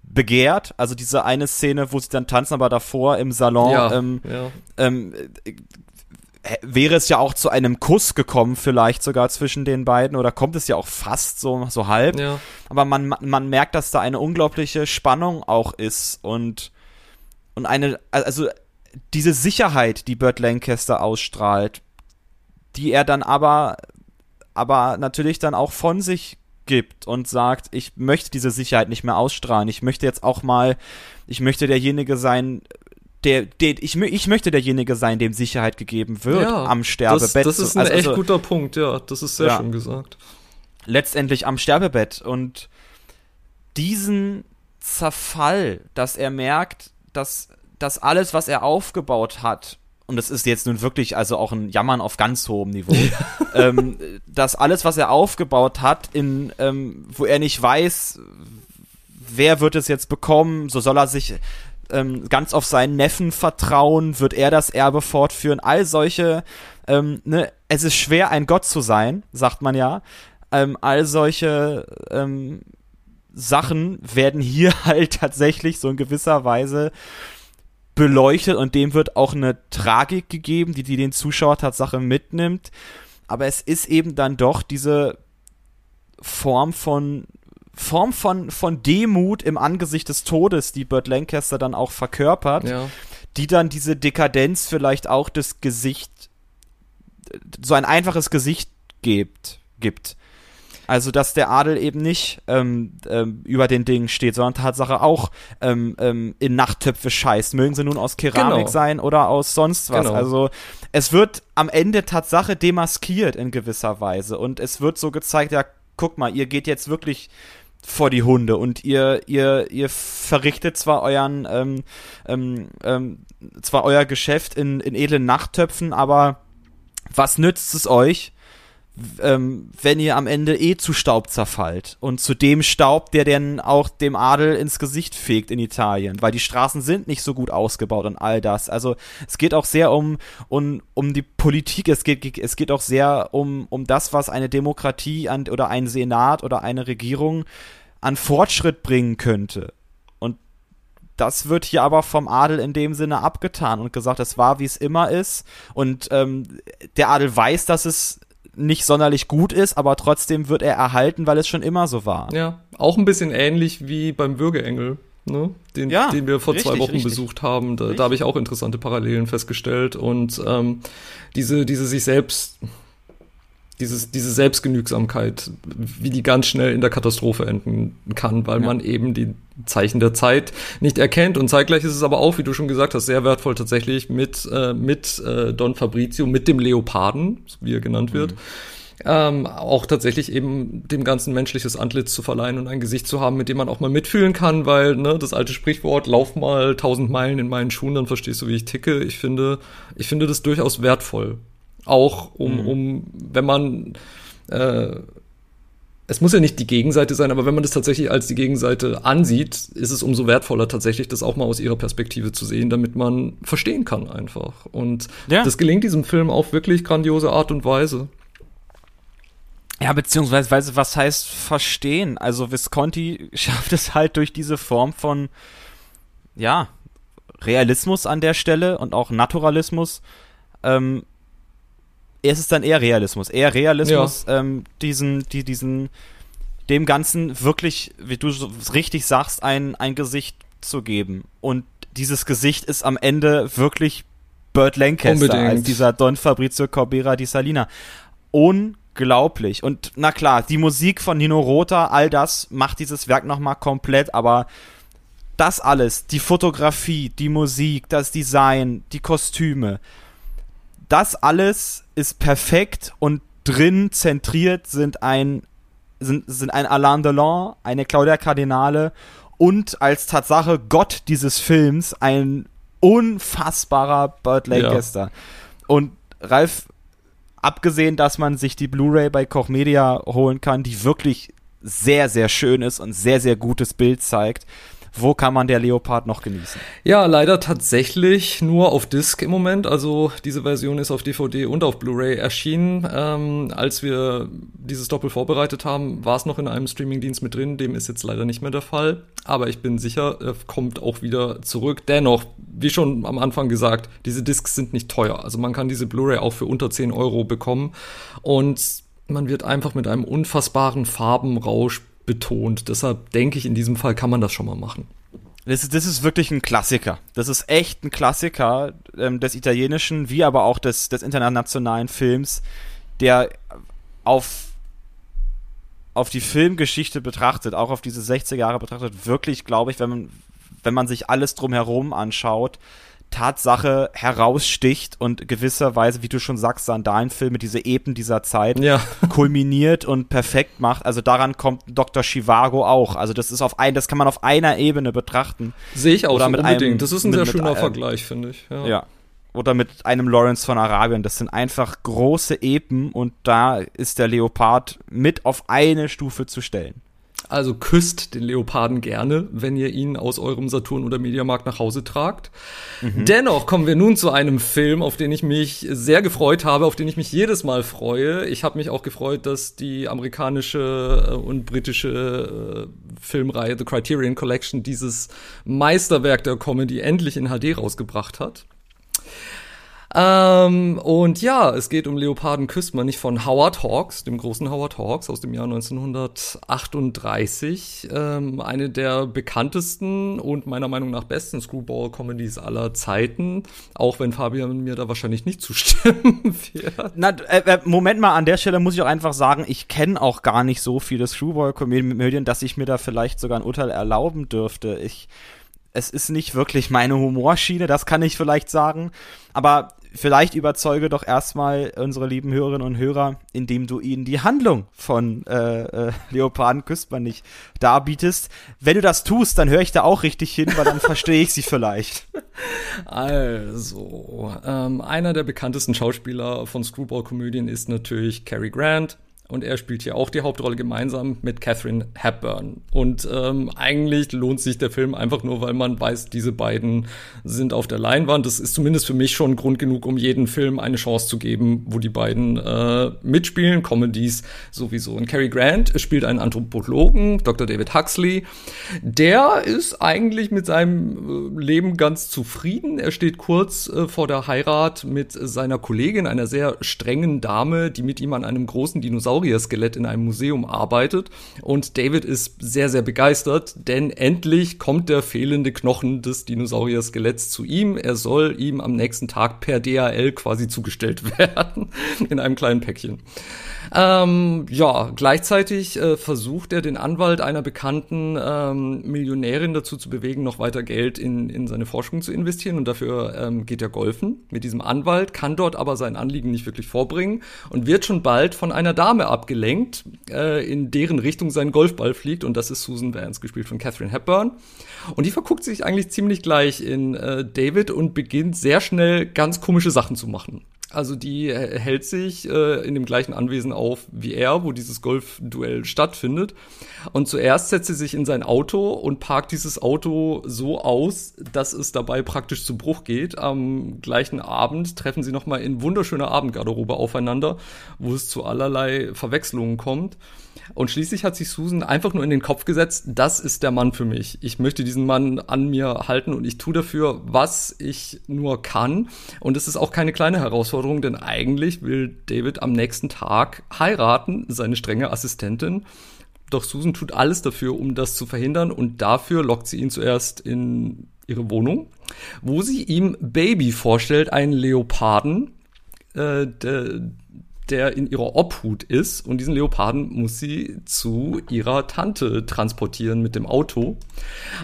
begehrt. Also diese eine Szene, wo sie dann tanzen, aber davor im Salon ja, ähm, ja. Ähm, äh, wäre es ja auch zu einem Kuss gekommen, vielleicht sogar zwischen den beiden, oder kommt es ja auch fast so, so halb. Ja. Aber man, man merkt, dass da eine unglaubliche Spannung auch ist und, und eine, also diese Sicherheit, die Burt Lancaster ausstrahlt, die er dann aber, aber natürlich dann auch von sich gibt und sagt, ich möchte diese Sicherheit nicht mehr ausstrahlen. Ich möchte jetzt auch mal, ich möchte derjenige sein, der, der ich, ich möchte derjenige sein, dem Sicherheit gegeben wird ja, am Sterbebett. Das, das ist ein also, echt also, guter Punkt, ja, das ist sehr ja, schön gesagt. Letztendlich am Sterbebett und diesen Zerfall, dass er merkt, dass das alles, was er aufgebaut hat, und das ist jetzt nun wirklich also auch ein Jammern auf ganz hohem Niveau, ähm, dass alles, was er aufgebaut hat, in ähm, wo er nicht weiß, wer wird es jetzt bekommen, so soll er sich ähm, ganz auf seinen Neffen vertrauen, wird er das Erbe fortführen, all solche, ähm, ne, es ist schwer, ein Gott zu sein, sagt man ja, ähm, all solche ähm, Sachen werden hier halt tatsächlich so in gewisser Weise beleuchtet und dem wird auch eine Tragik gegeben, die, die den Zuschauer Tatsache mitnimmt. Aber es ist eben dann doch diese Form von Form von, von Demut im Angesicht des Todes, die Burt Lancaster dann auch verkörpert, ja. die dann diese Dekadenz vielleicht auch das Gesicht, so ein einfaches Gesicht gibt, gibt. Also, dass der Adel eben nicht ähm, ähm, über den Dingen steht, sondern Tatsache auch ähm, ähm, in Nachttöpfe scheißt. Mögen sie nun aus Keramik genau. sein oder aus sonst was. Genau. Also, es wird am Ende Tatsache demaskiert in gewisser Weise. Und es wird so gezeigt, ja, guck mal, ihr geht jetzt wirklich vor die Hunde und ihr ihr ihr verrichtet zwar euren ähm, ähm, ähm, zwar euer Geschäft in in edlen Nachttöpfen, aber was nützt es euch, ähm, wenn ihr am Ende eh zu Staub zerfallt und zu dem Staub, der dann auch dem Adel ins Gesicht fegt in Italien, weil die Straßen sind nicht so gut ausgebaut und all das. Also es geht auch sehr um, um, um die Politik, es geht, es geht auch sehr um, um das, was eine Demokratie an, oder ein Senat oder eine Regierung an Fortschritt bringen könnte. Und das wird hier aber vom Adel in dem Sinne abgetan und gesagt, es war, wie es immer ist. Und ähm, der Adel weiß, dass es nicht sonderlich gut ist, aber trotzdem wird er erhalten, weil es schon immer so war. Ja, auch ein bisschen ähnlich wie beim Würgeengel, ne? den, ja, den wir vor richtig, zwei Wochen richtig. besucht haben. Da, da habe ich auch interessante Parallelen festgestellt und ähm, diese, diese sich selbst dieses, diese Selbstgenügsamkeit, wie die ganz schnell in der Katastrophe enden kann, weil ja. man eben die Zeichen der Zeit nicht erkennt. Und zeitgleich ist es aber auch, wie du schon gesagt hast, sehr wertvoll tatsächlich mit, äh, mit äh, Don Fabrizio, mit dem Leoparden, wie er genannt wird. Mhm. Ähm, auch tatsächlich eben dem ganzen menschliches Antlitz zu verleihen und ein Gesicht zu haben, mit dem man auch mal mitfühlen kann, weil ne, das alte Sprichwort, lauf mal tausend Meilen in meinen Schuhen, dann verstehst du, wie ich ticke. Ich finde, ich finde das durchaus wertvoll, auch um, mhm. um wenn man äh, es muss ja nicht die Gegenseite sein, aber wenn man das tatsächlich als die Gegenseite ansieht, ist es umso wertvoller tatsächlich, das auch mal aus ihrer Perspektive zu sehen, damit man verstehen kann einfach. Und ja. das gelingt diesem Film auf wirklich grandiose Art und Weise. Ja, beziehungsweise, was heißt verstehen? Also Visconti schafft es halt durch diese Form von, ja, Realismus an der Stelle und auch Naturalismus, ähm, es ist dann eher Realismus. Eher Realismus, ja. ähm, diesen, die, diesen, dem Ganzen wirklich, wie du so richtig sagst, ein, ein Gesicht zu geben. Und dieses Gesicht ist am Ende wirklich Burt Lancaster Unbedingt. als dieser Don Fabrizio Corbera di Salina. Unglaublich. Und na klar, die Musik von Nino Rota, all das macht dieses Werk nochmal komplett, aber das alles, die Fotografie, die Musik, das Design, die Kostüme, das alles ist perfekt und drin zentriert sind ein sind, sind ein Alain Delon, eine Claudia Cardinale und als Tatsache Gott dieses Films ein unfassbarer Burt Lancaster. Ja. Und Ralf, abgesehen, dass man sich die Blu-ray bei Koch Media holen kann, die wirklich sehr, sehr schön ist und sehr, sehr gutes Bild zeigt, wo kann man der Leopard noch genießen? Ja, leider tatsächlich nur auf Disc im Moment. Also diese Version ist auf DVD und auf Blu-ray erschienen. Ähm, als wir dieses Doppel vorbereitet haben, war es noch in einem Streamingdienst mit drin. Dem ist jetzt leider nicht mehr der Fall. Aber ich bin sicher, er kommt auch wieder zurück. Dennoch, wie schon am Anfang gesagt, diese Discs sind nicht teuer. Also man kann diese Blu-ray auch für unter 10 Euro bekommen. Und man wird einfach mit einem unfassbaren Farbenrausch betont. Deshalb denke ich, in diesem Fall kann man das schon mal machen. Das ist, das ist wirklich ein Klassiker. Das ist echt ein Klassiker ähm, des italienischen, wie aber auch des, des internationalen Films, der auf, auf die Filmgeschichte betrachtet, auch auf diese 60er Jahre betrachtet, wirklich, glaube ich, wenn man, wenn man sich alles drumherum anschaut, Tatsache heraussticht und gewisserweise, wie du schon sagst, Sandalenfilme, diese Epen dieser Zeit Ja. kulminiert und perfekt macht. Also daran kommt Dr. Chivago auch. Also das ist auf ein, das kann man auf einer Ebene betrachten. Sehe ich auch Oder so mit unbedingt. einem- das ist ein mit- sehr mit schöner einem- Vergleich, finde ich. Ja. Ja. Oder mit einem Lawrence von Arabien. Das sind einfach große Epen und da ist der Leopard mit auf eine Stufe zu stellen. Also küsst den Leoparden gerne, wenn ihr ihn aus eurem Saturn oder Mediamarkt nach Hause tragt. Dennoch kommen wir nun zu einem Film, auf den ich mich sehr gefreut habe, auf den ich mich jedes Mal freue. Ich habe mich auch gefreut, dass die amerikanische äh, und britische äh, Filmreihe The Criterion Collection dieses Meisterwerk der Comedy endlich in HD rausgebracht hat. Ähm, und ja, es geht um Leoparden küsst man nicht von Howard Hawks, dem großen Howard Hawks aus dem Jahr 1938. Ähm, eine der bekanntesten und meiner Meinung nach besten Screwball-Comedies aller Zeiten. Auch wenn Fabian mir da wahrscheinlich nicht zustimmen wird. Na, äh, äh, Moment mal, an der Stelle muss ich auch einfach sagen, ich kenne auch gar nicht so viele Screwball-Komödien, dass ich mir da vielleicht sogar ein Urteil erlauben dürfte. Ich, es ist nicht wirklich meine Humorschiene, das kann ich vielleicht sagen. Aber vielleicht überzeuge doch erstmal unsere lieben Hörerinnen und Hörer, indem du ihnen die Handlung von äh, äh, Leoparden küsst man nicht darbietest. Wenn du das tust, dann höre ich da auch richtig hin, weil dann verstehe ich sie vielleicht. Also, ähm, einer der bekanntesten Schauspieler von Screwball-Komödien ist natürlich Cary Grant. Und er spielt hier auch die Hauptrolle gemeinsam mit Catherine Hepburn. Und ähm, eigentlich lohnt sich der Film einfach nur, weil man weiß, diese beiden sind auf der Leinwand. Das ist zumindest für mich schon Grund genug, um jeden Film eine Chance zu geben, wo die beiden äh, mitspielen. Comedies sowieso. Und Cary Grant spielt einen Anthropologen, Dr. David Huxley. Der ist eigentlich mit seinem äh, Leben ganz zufrieden. Er steht kurz äh, vor der Heirat mit seiner Kollegin, einer sehr strengen Dame, die mit ihm an einem großen Dinosaurier-Skelett in einem Museum arbeitet. Und David ist sehr, sehr begeistert, denn endlich kommt der fehlende Knochen des Dinosaurier-Skeletts zu ihm. Er soll ihm am nächsten Tag per DHL quasi zugestellt werden in einem kleinen Päckchen. Ähm, ja, gleichzeitig äh, versucht er den Anwalt einer bekannten ähm, Millionärin dazu zu bewegen, noch weiter Geld in, in seine Forschung zu investieren und dafür ähm, geht er golfen mit diesem Anwalt, kann dort aber sein Anliegen nicht wirklich vorbringen und wird schon bald von einer Dame abgelenkt, äh, in deren Richtung sein Golfball fliegt und das ist Susan Vance, gespielt von Catherine Hepburn. Und die verguckt sich eigentlich ziemlich gleich in äh, David und beginnt sehr schnell ganz komische Sachen zu machen. Also die äh, hält sich äh, in dem gleichen Anwesen auf wie er, wo dieses Golfduell stattfindet. Und zuerst setzt sie sich in sein Auto und parkt dieses Auto so aus, dass es dabei praktisch zu Bruch geht. Am gleichen Abend treffen sie nochmal in wunderschöner Abendgarderobe aufeinander, wo es zu allerlei Verwechslungen kommt. Und schließlich hat sich Susan einfach nur in den Kopf gesetzt, das ist der Mann für mich. Ich möchte diesen Mann an mir halten und ich tue dafür, was ich nur kann. Und es ist auch keine kleine Herausforderung, denn eigentlich will David am nächsten Tag heiraten, seine strenge Assistentin. Doch Susan tut alles dafür, um das zu verhindern und dafür lockt sie ihn zuerst in ihre Wohnung, wo sie ihm Baby vorstellt, einen Leoparden, äh, der, der in ihrer Obhut ist. Und diesen Leoparden muss sie zu ihrer Tante transportieren mit dem Auto.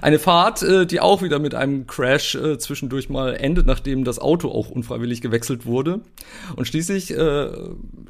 Eine Fahrt, äh, die auch wieder mit einem Crash äh, zwischendurch mal endet, nachdem das Auto auch unfreiwillig gewechselt wurde. Und schließlich äh,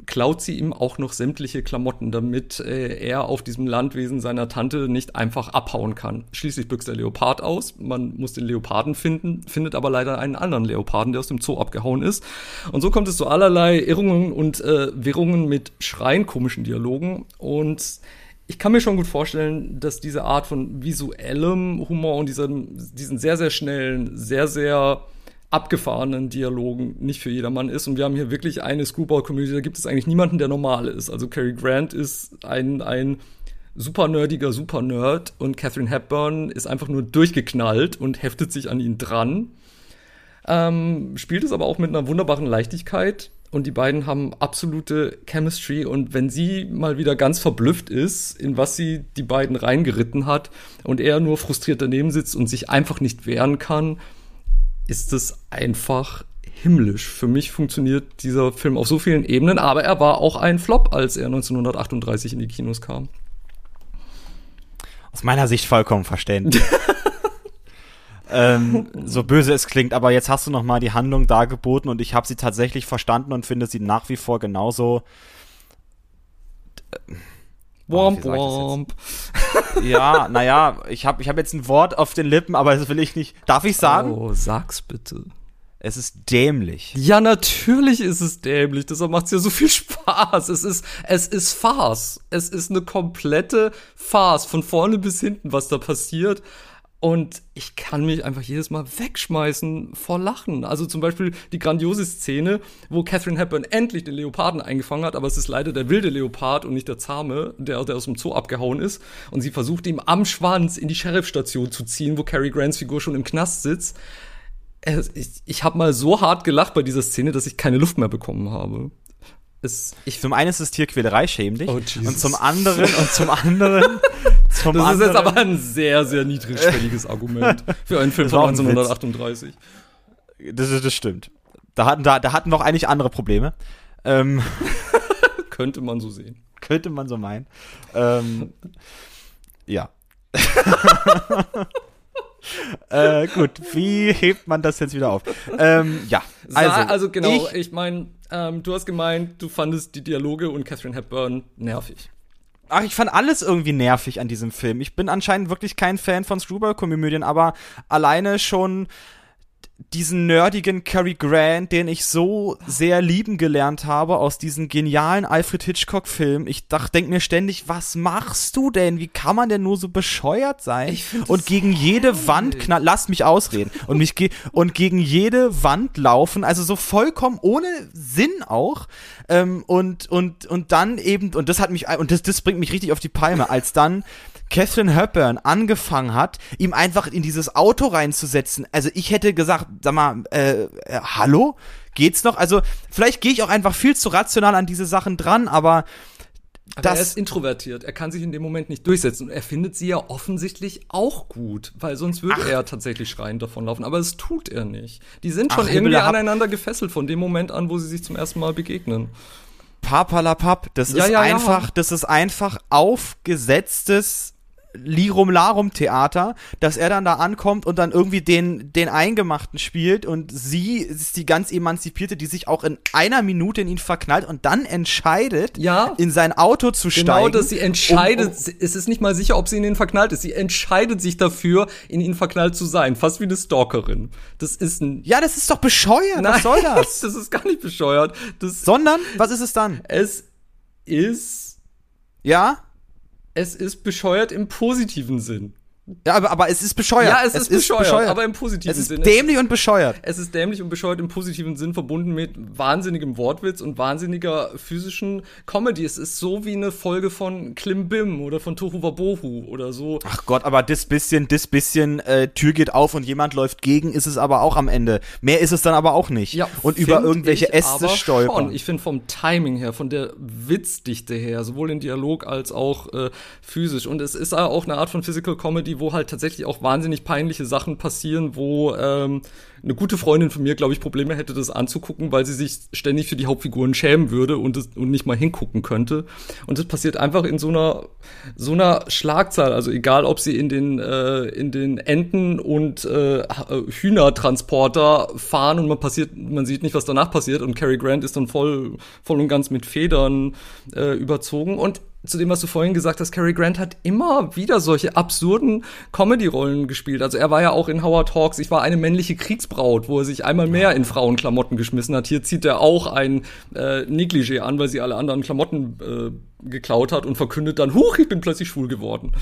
klaut sie ihm auch noch sämtliche Klamotten, damit äh, er auf diesem Landwesen seiner Tante nicht einfach abhauen kann. Schließlich büchst der Leopard aus. Man muss den Leoparden finden, findet aber leider einen anderen Leoparden, der aus dem Zoo abgehauen ist. Und so kommt es zu allerlei Irrungen und äh, Wirrungen mit schreienkomischen Dialogen. Und ich kann mir schon gut vorstellen, dass diese Art von visuellem Humor und diesem, diesen sehr, sehr schnellen, sehr, sehr abgefahrenen Dialogen nicht für jedermann ist. Und wir haben hier wirklich eine Screwball-Community, da gibt es eigentlich niemanden, der normal ist. Also Cary Grant ist ein, ein super nerdiger Super Nerd und Catherine Hepburn ist einfach nur durchgeknallt und heftet sich an ihn dran. Ähm, spielt es aber auch mit einer wunderbaren Leichtigkeit und die beiden haben absolute Chemistry und wenn sie mal wieder ganz verblüfft ist, in was sie die beiden reingeritten hat und er nur frustriert daneben sitzt und sich einfach nicht wehren kann, ist es einfach himmlisch. Für mich funktioniert dieser Film auf so vielen Ebenen, aber er war auch ein Flop, als er 1938 in die Kinos kam. Aus meiner Sicht vollkommen verständlich. ähm, so böse es klingt, aber jetzt hast du noch mal die Handlung dargeboten und ich habe sie tatsächlich verstanden und finde sie nach wie vor genauso. Womp womp. Ja, naja, ich habe ich hab jetzt ein Wort auf den Lippen, aber das will ich nicht. Darf ich sagen? Oh, sag's bitte. Es ist dämlich. Ja, natürlich ist es dämlich. Deshalb macht es ja so viel Spaß. Es ist, es ist Farce. Es ist eine komplette Farce. Von vorne bis hinten, was da passiert. Und ich kann mich einfach jedes Mal wegschmeißen vor Lachen. Also zum Beispiel die grandiose Szene, wo Catherine Hepburn endlich den Leoparden eingefangen hat, aber es ist leider der wilde Leopard und nicht der zahme, der, der aus dem Zoo abgehauen ist. Und sie versucht ihm am Schwanz in die Sheriffstation zu ziehen, wo Cary Grants Figur schon im Knast sitzt. Ich, ich habe mal so hart gelacht bei dieser Szene, dass ich keine Luft mehr bekommen habe. Es, ich, zum einen ist es Tierquälerei schämlich oh, und zum anderen und zum anderen zum das anderen, ist jetzt aber ein sehr sehr niedrigschwelliges Argument für einen Film von 1938. Das, das stimmt. Da hatten da, da hatten wir auch eigentlich andere Probleme. Ähm, könnte man so sehen. Könnte man so meinen. Ähm, ja. äh, gut, wie hebt man das jetzt wieder auf? Ähm, ja, also, also genau, ich, ich meine, ähm, du hast gemeint, du fandest die Dialoge und Catherine Hepburn nervig. Ach, ich fand alles irgendwie nervig an diesem Film. Ich bin anscheinend wirklich kein Fan von Screwball-Komödien, aber alleine schon diesen nerdigen Cary Grant, den ich so sehr lieben gelernt habe aus diesen genialen Alfred Hitchcock Filmen. Ich dachte, denk mir ständig, was machst du denn? Wie kann man denn nur so bescheuert sein? Und gegen jede Wand knall, lass mich ausreden. Und mich ge und gegen jede Wand laufen, also so vollkommen ohne Sinn auch. Ähm, und und und dann eben und das hat mich und das das bringt mich richtig auf die Palme, als dann Catherine Hepburn angefangen hat, ihm einfach in dieses Auto reinzusetzen. Also ich hätte gesagt, sag mal, äh, äh hallo? Geht's noch? Also vielleicht gehe ich auch einfach viel zu rational an diese Sachen dran, aber aber das, er ist introvertiert. Er kann sich in dem Moment nicht durchsetzen. Und er findet sie ja offensichtlich auch gut, weil sonst würde Ach. er tatsächlich schreiend davonlaufen. Aber das tut er nicht. Die sind schon Ach, irgendwie aneinander gefesselt von dem Moment an, wo sie sich zum ersten Mal begegnen. Papalapap, das ja, ist ja, einfach, ja. das ist einfach aufgesetztes Lirum Larum Theater, dass er dann da ankommt und dann irgendwie den, den Eingemachten spielt und sie ist die ganz Emanzipierte, die sich auch in einer Minute in ihn verknallt und dann entscheidet, ja, in sein Auto zu genau, steigen. Genau, dass sie entscheidet, um, um, es ist nicht mal sicher, ob sie in ihn verknallt ist. Sie entscheidet sich dafür, in ihn verknallt zu sein. Fast wie eine Stalkerin. Das ist ein. Ja, das ist doch bescheuert. Nein, was soll das? das ist gar nicht bescheuert. Das, Sondern, was ist es dann? Es ist. Ja? Es ist bescheuert im positiven Sinn. Ja, aber, aber es ist bescheuert. Ja, es, es ist, bescheuert, bescheuert, aber im positiven Sinn. Es ist Sinn. dämlich und bescheuert. Es ist dämlich und bescheuert im positiven Sinn, verbunden mit wahnsinnigem Wortwitz und wahnsinniger physischen Comedy. Es ist so wie eine Folge von Klimbim oder von Tohu Wabohu oder so. Ach Gott, aber das bisschen, das bisschen äh, Tür geht auf und jemand läuft gegen, ist es aber auch am Ende. Mehr ist es dann aber auch nicht. Ja, und über irgendwelche Äste stolpern. Ich finde vom Timing her, von der Witzdichte her, sowohl in Dialog als auch äh, physisch. Und es ist auch eine Art von Physical Comedy, wo halt tatsächlich auch wahnsinnig peinliche Sachen passieren, wo ähm, eine gute Freundin von mir, glaube ich, Probleme hätte, das anzugucken, weil sie sich ständig für die Hauptfiguren schämen würde und, das, und nicht mal hingucken könnte. Und das passiert einfach in so einer so einer Schlagzahl. Also egal, ob sie in den äh, in den Enten und äh, Hühnertransporter fahren und man passiert, man sieht nicht, was danach passiert. Und Cary Grant ist dann voll voll und ganz mit Federn äh, überzogen und zu dem, was du vorhin gesagt hast, Cary Grant hat immer wieder solche absurden Comedy-Rollen gespielt. Also er war ja auch in Howard Hawks, ich war eine männliche Kriegsbraut, wo er sich einmal mehr in Frauenklamotten geschmissen hat. Hier zieht er auch ein äh, Negligé an, weil sie alle anderen Klamotten äh, geklaut hat und verkündet dann, huch, ich bin plötzlich schwul geworden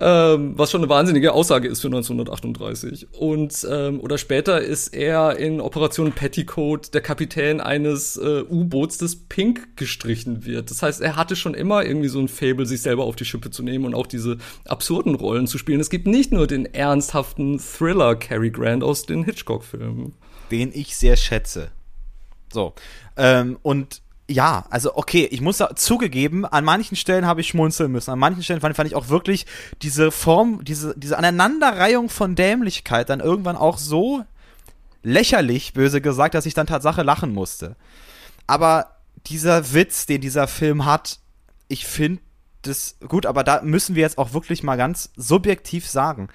ähm, was schon eine wahnsinnige Aussage ist für 1938. Und ähm, oder später ist er in Operation Petticoat der Kapitän eines äh, U-Boots, das pink gestrichen wird. Das heißt, er hatte schon immer irgendwie so ein Fable, sich selber auf die Schippe zu nehmen und auch diese absurden Rollen zu spielen. Es gibt nicht nur den ernsthaften Thriller Cary Grant aus den Hitchcock-Filmen. Den ich sehr schätze. So. Ähm, und ja, also okay, ich muss zugegeben, an manchen Stellen habe ich schmunzeln müssen. An manchen Stellen fand, fand, ich auch wirklich diese Form, diese, diese Aneinanderreihung von Dämlichkeit dann irgendwann auch so lächerlich, böse gesagt, dass ich dann Tatsache lachen musste. Aber dieser Witz, den dieser Film hat, ich finde das gut, aber da müssen wir jetzt auch wirklich mal ganz subjektiv sagen.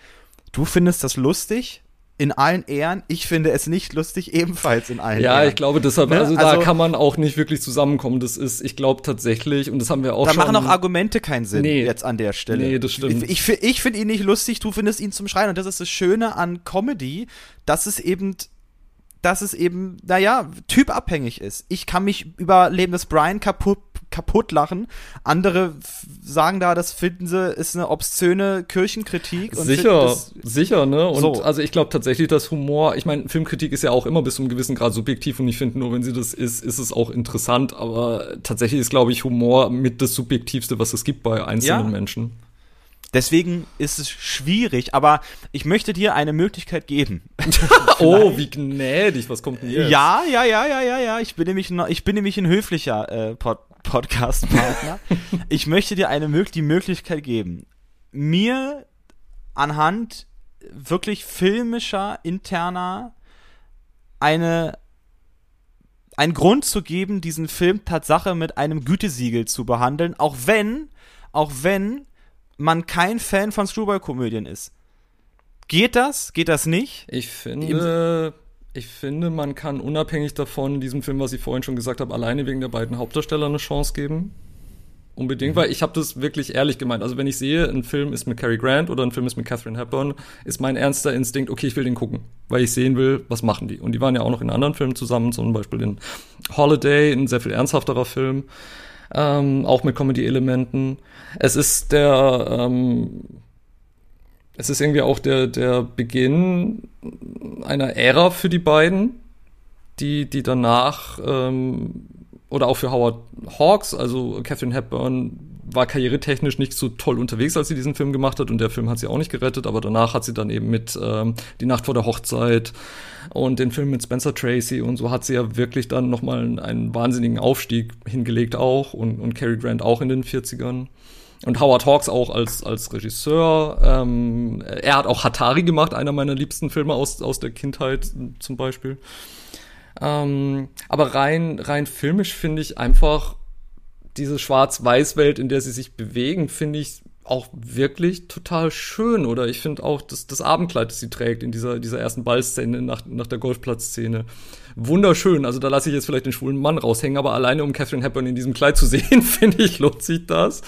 Du findest das lustig? In allen Ehren. Ich finde es nicht lustig, ebenfalls in allen ja, Ehren. Ja, ich glaube deshalb, also, also, da kann man auch nicht wirklich zusammenkommen. Das ist, ich glaube tatsächlich, und das haben wir auch da schon. Da machen auch Argumente keinen Sinn nee, jetzt an der Stelle. Nee, das stimmt. Ich, ich, ich finde ihn nicht lustig, du findest ihn zum Schreien. Und das ist das Schöne an Comedy, dass es eben dass es eben, naja, typabhängig ist. Ich kann mich über Leben des Brian kaputt, kaputt lachen. Andere sagen da, das finden sie, ist eine obszöne Kirchenkritik. sicher, sicher, ne? Und so. also ich glaube tatsächlich, dass Humor, ich meine, Filmkritik ist ja auch immer bis zu einem gewissen Grad subjektiv und ich finde nur, wenn sie das ist, ist es auch interessant. Aber tatsächlich ist, glaube ich, Humor mit das Subjektivste, was es gibt bei einzelnen ja. Menschen. Deswegen ist es schwierig, aber ich möchte dir eine Möglichkeit geben. oh, wie gnädig, was kommt denn jetzt? Ja, ja, ja, ja, ja, ja. Ich bin nämlich, ich bin nämlich ein höflicher äh, Pod Podcast-Partner. ich möchte dir eine die Möglichkeit geben, mir anhand wirklich filmischer, interner eine einen Grund zu geben, diesen Film Tatsache mit einem Gütesiegel zu behandeln, auch wenn, auch wenn man kein Fan von Screwball-Komödien ist. Geht das? Geht das nicht? Ich finde, ich finde, man kann unabhängig davon diesem Film, was ich vorhin schon gesagt habe, alleine wegen der beiden Hauptdarsteller eine Chance geben. Unbedingt, mhm. weil ich habe das wirklich ehrlich gemeint. Also wenn ich sehe, ein Film ist mit Cary Grant oder ein Film ist mit Catherine Hepburn, ist mein ernster Instinkt, okay, ich will den gucken, weil ich sehen will, was machen die. Und die waren ja auch noch in anderen Filmen zusammen, zum Beispiel in Holiday, ein sehr viel ernsthafterer Film ähm, auch mit Comedy-Elementen. Es ist der, ähm, es ist irgendwie auch der, der Beginn einer Ära für die beiden, die, die danach, ähm, oder auch für Howard Hawks, also Catherine Hepburn war karrieretechnisch nicht so toll unterwegs, als sie diesen Film gemacht hat und der Film hat sie auch nicht gerettet, aber danach hat sie dann eben mit ähm, Die Nacht vor der Hochzeit und den Film mit Spencer Tracy und so hat sie ja wirklich dann nochmal einen, einen wahnsinnigen Aufstieg hingelegt auch und, und Cary Grant auch in den 40ern. Und Howard Hawks auch als, als Regisseur. Ähm, er hat auch Hatari gemacht, einer meiner liebsten Filme aus, aus der Kindheit zum Beispiel. Ähm, aber rein, rein filmisch finde ich einfach diese Schwarz-Weiß-Welt, in der sie sich bewegen, finde ich auch wirklich total schön. Oder ich finde auch das, das Abendkleid, das sie trägt in dieser, dieser ersten Ballszene nach, nach der Golfplatzszene. Wunderschön. Also da lasse ich jetzt vielleicht den schwulen Mann raushängen, aber alleine um Catherine Hepburn in diesem Kleid zu sehen, finde ich, lohnt sich das.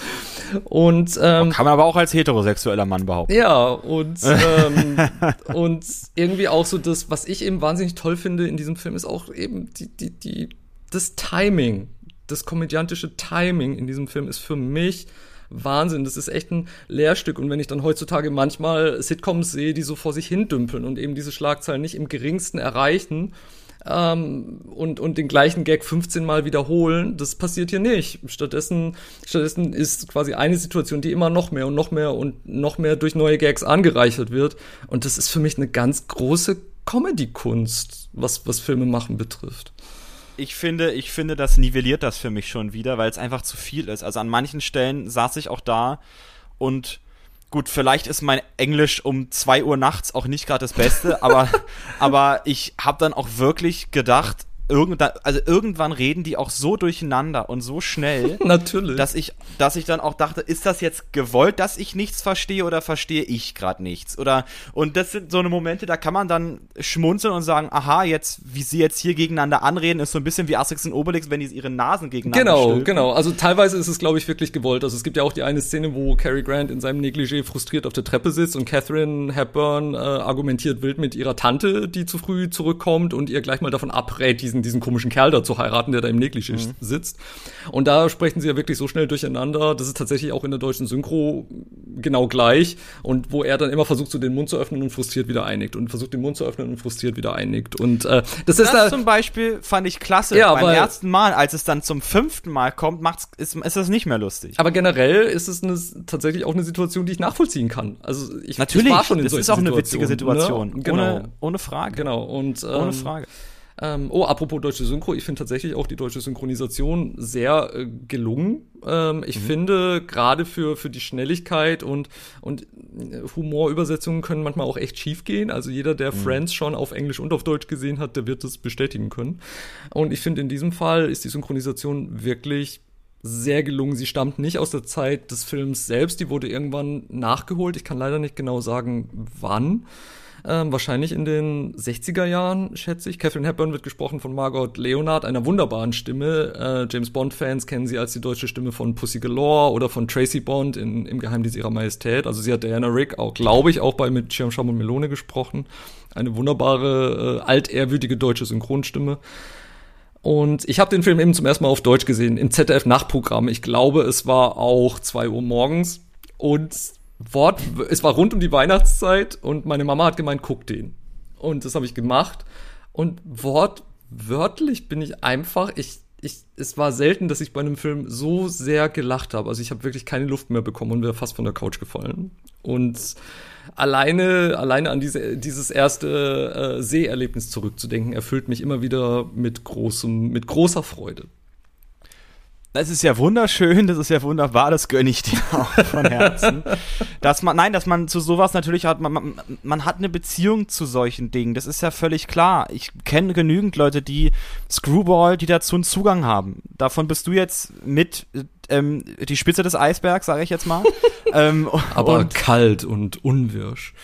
Und ähm, kann man aber auch als heterosexueller Mann behaupten. Ja, und, ähm, und irgendwie auch so das, was ich eben wahnsinnig toll finde in diesem Film, ist auch eben die, die, die, das Timing das komödiantische Timing in diesem Film ist für mich Wahnsinn. Das ist echt ein Lehrstück. Und wenn ich dann heutzutage manchmal Sitcoms sehe, die so vor sich hin dümpeln und eben diese Schlagzeilen nicht im geringsten erreichen, ähm, und, und den gleichen Gag 15 Mal wiederholen, das passiert hier nicht. Stattdessen, stattdessen ist quasi eine Situation, die immer noch mehr und noch mehr und noch mehr durch neue Gags angereichert wird. Und das ist für mich eine ganz große Comedy-Kunst, was, was Filme machen betrifft ich finde, ich finde, das nivelliert das für mich schon wieder, weil es einfach zu viel ist. Also an manchen Stellen saß ich auch da und gut, vielleicht ist mein Englisch um zwei Uhr nachts auch nicht gerade das Beste, aber, aber ich habe dann auch wirklich gedacht, irgendwann, also irgendwann reden die auch so durcheinander und so schnell, natürlich, dass ich, dass ich dann auch dachte, ist das jetzt gewollt, dass ich nichts verstehe oder verstehe ich gerade nichts? Oder und das sind so eine Momente, da kann man dann schmunzeln und sagen, aha, jetzt wie sie jetzt hier gegeneinander anreden, ist so ein bisschen wie Asterix und Obelix, wenn die ihre Nasen gegeneinander Genau, stülpen. genau. Also teilweise ist es, glaube ich, wirklich gewollt. Also es gibt ja auch die eine Szene, wo Cary Grant in seinem Negligé frustriert auf der Treppe sitzt und Catherine Hepburn äh, argumentiert wild mit ihrer Tante, die zu früh zurückkommt und ihr gleich mal davon abrät, diesen diesen, diesen komischen Kerl da zu heiraten, der da im Negligé mhm. sitzt. Und da sprechen sie ja wirklich so schnell durcheinander. Das ist tatsächlich auch in der deutschen Synchro genau gleich. Und wo er dann immer versucht, so den Mund zu öffnen und frustriert wieder einigt. Und versucht, den Mund zu öffnen und frustriert wieder einigt. Und äh, das, das ist da, zum Beispiel fand ich klasse. Ja, Beim ersten Mal, als es dann zum fünften Mal kommt, macht's, ist, ist das nicht mehr lustig. Aber generell ist es eine, tatsächlich auch eine Situation, die ich nachvollziehen kann. Also ich, Natürlich, ich war schon in das ist auch eine witzige Situation. Ne? Genau. Ohne, ohne Frage. Genau. Und, ähm, ohne Frage. Ähm, oh, apropos deutsche Synchro, ich finde tatsächlich auch die deutsche Synchronisation sehr äh, gelungen. Ähm, ich mhm. finde gerade für, für die Schnelligkeit und, und äh, Humorübersetzungen können manchmal auch echt schief gehen. Also jeder, der mhm. Friends schon auf Englisch und auf Deutsch gesehen hat, der wird das bestätigen können. Und ich finde, in diesem Fall ist die Synchronisation wirklich sehr gelungen. Sie stammt nicht aus der Zeit des Films selbst, die wurde irgendwann nachgeholt. Ich kann leider nicht genau sagen, wann. Ähm, wahrscheinlich in den 60er Jahren, schätze ich. Catherine Hepburn wird gesprochen von Margot Leonard, einer wunderbaren Stimme. Äh, James Bond-Fans kennen sie als die deutsche Stimme von Pussy Galore oder von Tracy Bond in Im Geheimnis ihrer Majestät. Also sie hat Diana Rick auch, glaube ich, auch bei mit Schirm, Scham und Melone gesprochen. Eine wunderbare, äh, altehrwürdige deutsche Synchronstimme. Und ich habe den Film eben zum ersten Mal auf Deutsch gesehen, im ZDF-Nachtprogramm. Ich glaube, es war auch zwei Uhr morgens. Und Wort, es war rund um die Weihnachtszeit und meine Mama hat gemeint, guck den. Und das habe ich gemacht. Und wortwörtlich bin ich einfach, ich, ich, es war selten, dass ich bei einem Film so sehr gelacht habe. Also ich habe wirklich keine Luft mehr bekommen und wäre fast von der Couch gefallen. Und alleine, alleine an diese, dieses erste äh, Seherlebnis zurückzudenken, erfüllt mich immer wieder mit großem, mit großer Freude. Das ist ja wunderschön, das ist ja wunderbar, das gönne ich dir auch von Herzen. dass man, nein, dass man zu sowas natürlich hat, man, man, man hat eine Beziehung zu solchen Dingen, das ist ja völlig klar. Ich kenne genügend Leute, die Screwball, die dazu einen Zugang haben. Davon bist du jetzt mit ähm, die Spitze des Eisbergs, sage ich jetzt mal. ähm, Aber und, kalt und unwirsch.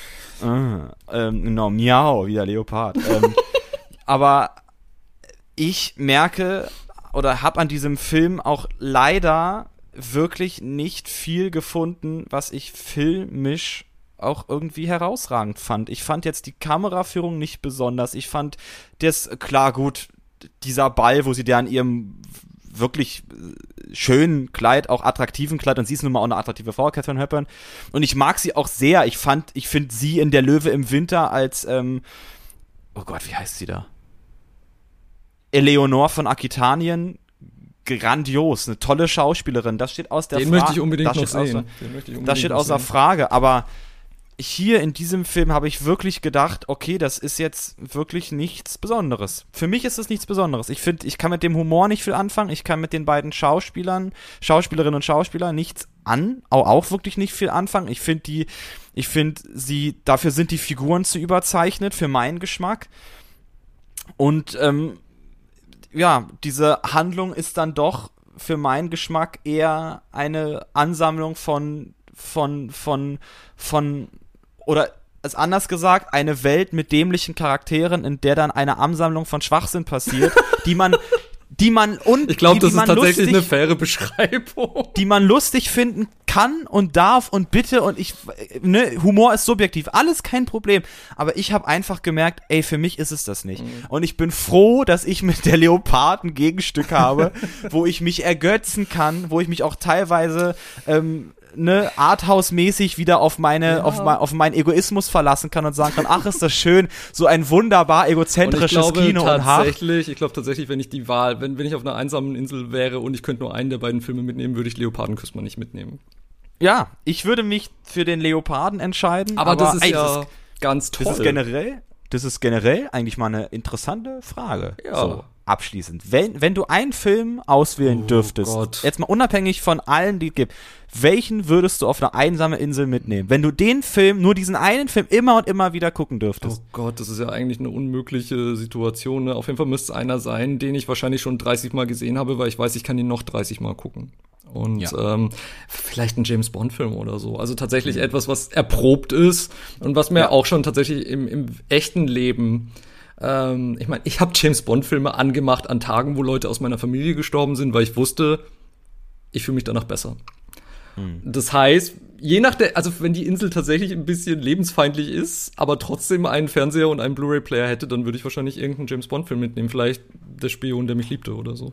Ah, ähm, genau, miau, wie der Leopard. ähm, aber ich merke oder habe an diesem Film auch leider wirklich nicht viel gefunden, was ich filmisch auch irgendwie herausragend fand. Ich fand jetzt die Kameraführung nicht besonders. Ich fand das, klar, gut, dieser Ball, wo sie da an ihrem wirklich schönen Kleid, auch attraktiven Kleid, und sie ist nun mal auch eine attraktive Frau, Catherine Hepburn. Und ich mag sie auch sehr. Ich fand, ich finde sie in der Löwe im Winter als, ähm, oh Gott, wie heißt sie da? Eleonore von Aquitanien grandios, eine tolle Schauspielerin. Das steht aus der Den Frage. möchte ich unbedingt noch sehen. Außer, unbedingt das steht außer sehen. Frage, aber hier in diesem Film habe ich wirklich gedacht, okay, das ist jetzt wirklich nichts Besonderes. Für mich ist es nichts Besonderes. Ich finde, ich kann mit dem Humor nicht viel anfangen. Ich kann mit den beiden Schauspielern, Schauspielerinnen und Schauspielern nichts an, auch, auch wirklich nicht viel anfangen. Ich finde die, ich finde sie, dafür sind die Figuren zu überzeichnet für meinen Geschmack. Und ähm, ja, diese Handlung ist dann doch für meinen Geschmack eher eine Ansammlung von, von, von, von, oder als anders gesagt, eine Welt mit dämlichen Charakteren, in der dann eine Ansammlung von Schwachsinn passiert, die man, die man und ich glaube, das ist tatsächlich lustig, eine faire Beschreibung, die man lustig finden kann und darf und bitte und ich ne Humor ist subjektiv, alles kein Problem, aber ich habe einfach gemerkt, ey, für mich ist es das nicht. Mhm. Und ich bin froh, dass ich mit der Leoparden Gegenstück habe, wo ich mich ergötzen kann, wo ich mich auch teilweise ähm, ne, Arthouse-mäßig wieder auf meine, ja. auf, mein, auf meinen Egoismus verlassen kann und sagen kann, ach, ist das schön, so ein wunderbar egozentrisches und ich glaube, und tatsächlich, Ich glaube tatsächlich, wenn ich die Wahl, wenn, wenn ich auf einer einsamen Insel wäre und ich könnte nur einen der beiden Filme mitnehmen, würde ich Leopardenküss mal nicht mitnehmen. Ja, ich würde mich für den Leoparden entscheiden. Aber, aber das ist ey, ja das ist, ganz toll. Das ist generell, das ist generell eigentlich mal eine interessante Frage. Ja. So abschließend. Wenn, wenn du einen Film auswählen oh dürftest, Gott. jetzt mal unabhängig von allen, die es gibt, welchen würdest du auf eine einsame Insel mitnehmen? Wenn du den Film, nur diesen einen Film immer und immer wieder gucken dürftest. Oh Gott, das ist ja eigentlich eine unmögliche Situation. Ne? Auf jeden Fall müsste es einer sein, den ich wahrscheinlich schon 30 Mal gesehen habe, weil ich weiß, ich kann ihn noch 30 Mal gucken. Und ja. ähm, vielleicht ein James Bond-Film oder so. Also tatsächlich mhm. etwas, was erprobt ist und was mir ja. auch schon tatsächlich im, im echten Leben ähm, ich meine, ich habe James Bond-Filme angemacht an Tagen, wo Leute aus meiner Familie gestorben sind, weil ich wusste, ich fühle mich danach besser. Hm. Das heißt, je nach der, also wenn die Insel tatsächlich ein bisschen lebensfeindlich ist, aber trotzdem einen Fernseher und einen Blu-ray-Player hätte, dann würde ich wahrscheinlich irgendeinen James Bond-Film mitnehmen. Vielleicht der Spion, der mich liebte oder so.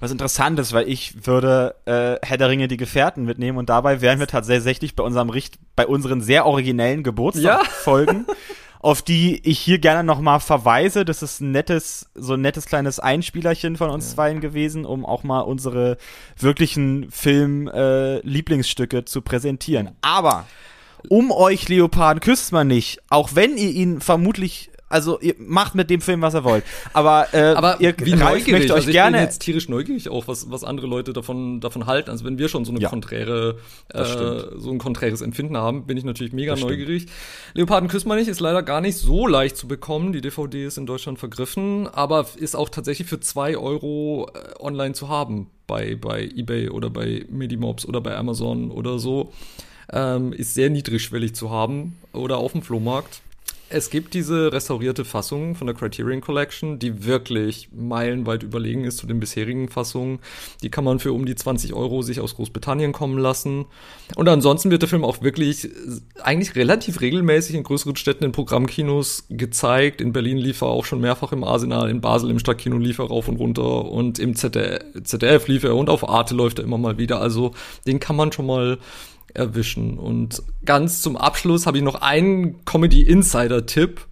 Was interessant ist, weil ich würde äh, Herr der Ringe die Gefährten mitnehmen und dabei wären wir tatsächlich bei unserem Richt bei unseren sehr originellen Geburtstagsfolgen. Ja. auf die ich hier gerne nochmal verweise. Das ist ein nettes, so ein nettes kleines Einspielerchen von uns ja. zweien gewesen, um auch mal unsere wirklichen Film-Lieblingsstücke äh, zu präsentieren. Aber um euch Leoparden küsst man nicht, auch wenn ihr ihn vermutlich also ihr macht mit dem Film, was ihr wollt. Aber, äh, Aber ihr wie neugierig, möchte euch also ich gerne bin jetzt tierisch neugierig auch, was, was andere Leute davon, davon halten. Also wenn wir schon so eine ja, konträre, äh, so ein konträres Empfinden haben, bin ich natürlich mega das neugierig. Stimmt. Leoparden küsst man nicht ist leider gar nicht so leicht zu bekommen. Die DVD ist in Deutschland vergriffen, aber ist auch tatsächlich für zwei Euro äh, online zu haben bei, bei eBay oder bei Medimobs oder bei Amazon oder so. Ähm, ist sehr niedrigschwellig zu haben oder auf dem Flohmarkt. Es gibt diese restaurierte Fassung von der Criterion Collection, die wirklich meilenweit überlegen ist zu den bisherigen Fassungen. Die kann man für um die 20 Euro sich aus Großbritannien kommen lassen. Und ansonsten wird der Film auch wirklich eigentlich relativ regelmäßig in größeren Städten in Programmkinos gezeigt. In Berlin lief er auch schon mehrfach im Arsenal, in Basel im Stadtkino lief er rauf und runter und im ZDF, ZDF lief er und auf Arte läuft er immer mal wieder. Also den kann man schon mal erwischen. Und ganz zum Abschluss habe ich noch einen Comedy-Insider-Tipp.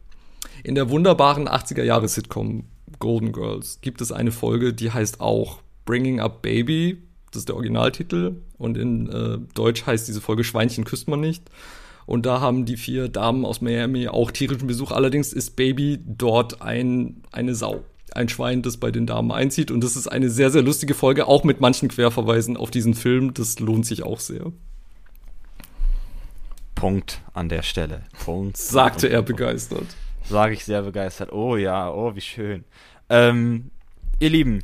In der wunderbaren 80er-Jahre-Sitcom Golden Girls gibt es eine Folge, die heißt auch Bringing Up Baby. Das ist der Originaltitel. Und in äh, Deutsch heißt diese Folge Schweinchen küsst man nicht. Und da haben die vier Damen aus Miami auch tierischen Besuch. Allerdings ist Baby dort ein, eine Sau. Ein Schwein, das bei den Damen einzieht. Und das ist eine sehr, sehr lustige Folge, auch mit manchen Querverweisen auf diesen Film. Das lohnt sich auch sehr. Punkt an der Stelle. Punkt. Sagte er begeistert. Sage ich sehr begeistert. Oh ja, oh, wie schön. Ähm, ihr Lieben,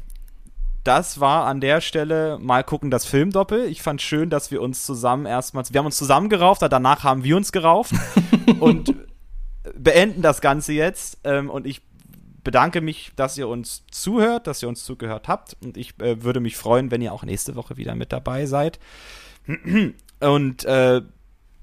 das war an der Stelle mal gucken das Filmdoppel. Ich fand schön, dass wir uns zusammen erstmals, wir haben uns zusammen gerauft, danach haben wir uns gerauft und beenden das Ganze jetzt. Ähm, und ich bedanke mich, dass ihr uns zuhört, dass ihr uns zugehört habt. Und ich äh, würde mich freuen, wenn ihr auch nächste Woche wieder mit dabei seid. Und äh,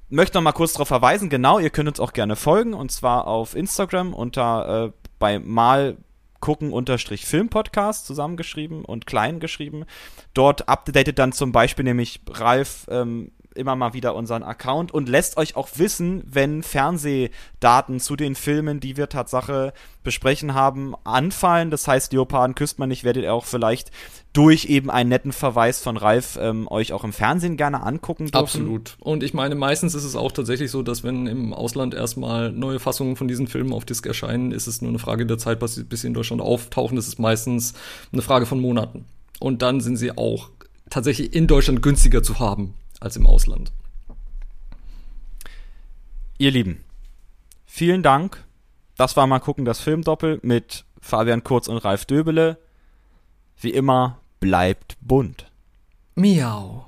möchte noch mal kurz darauf verweisen, genau, ihr könnt uns auch gerne folgen und zwar auf Instagram unter äh, bei mal gucken unterstrich Filmpodcast zusammengeschrieben und klein geschrieben. Dort updatet dann zum Beispiel nämlich Ralf ähm, immer mal wieder unseren Account und lässt euch auch wissen, wenn Fernsehdaten zu den Filmen, die wir Tatsache besprechen haben, anfallen. Das heißt, Leoparden küsst man nicht, werdet ihr auch vielleicht durch eben einen netten Verweis von Ralf ähm, euch auch im Fernsehen gerne angucken dürfen. Absolut. Und ich meine, meistens ist es auch tatsächlich so, dass wenn im Ausland erstmal neue Fassungen von diesen Filmen auf Disc erscheinen, ist es nur eine Frage der Zeit, bis sie in Deutschland auftauchen. Das ist meistens eine Frage von Monaten. Und dann sind sie auch tatsächlich in Deutschland günstiger zu haben als im Ausland. Ihr Lieben, vielen Dank. Das war mal gucken das Filmdoppel mit Fabian Kurz und Ralf Döbele. Wie immer, bleibt bunt. Miau.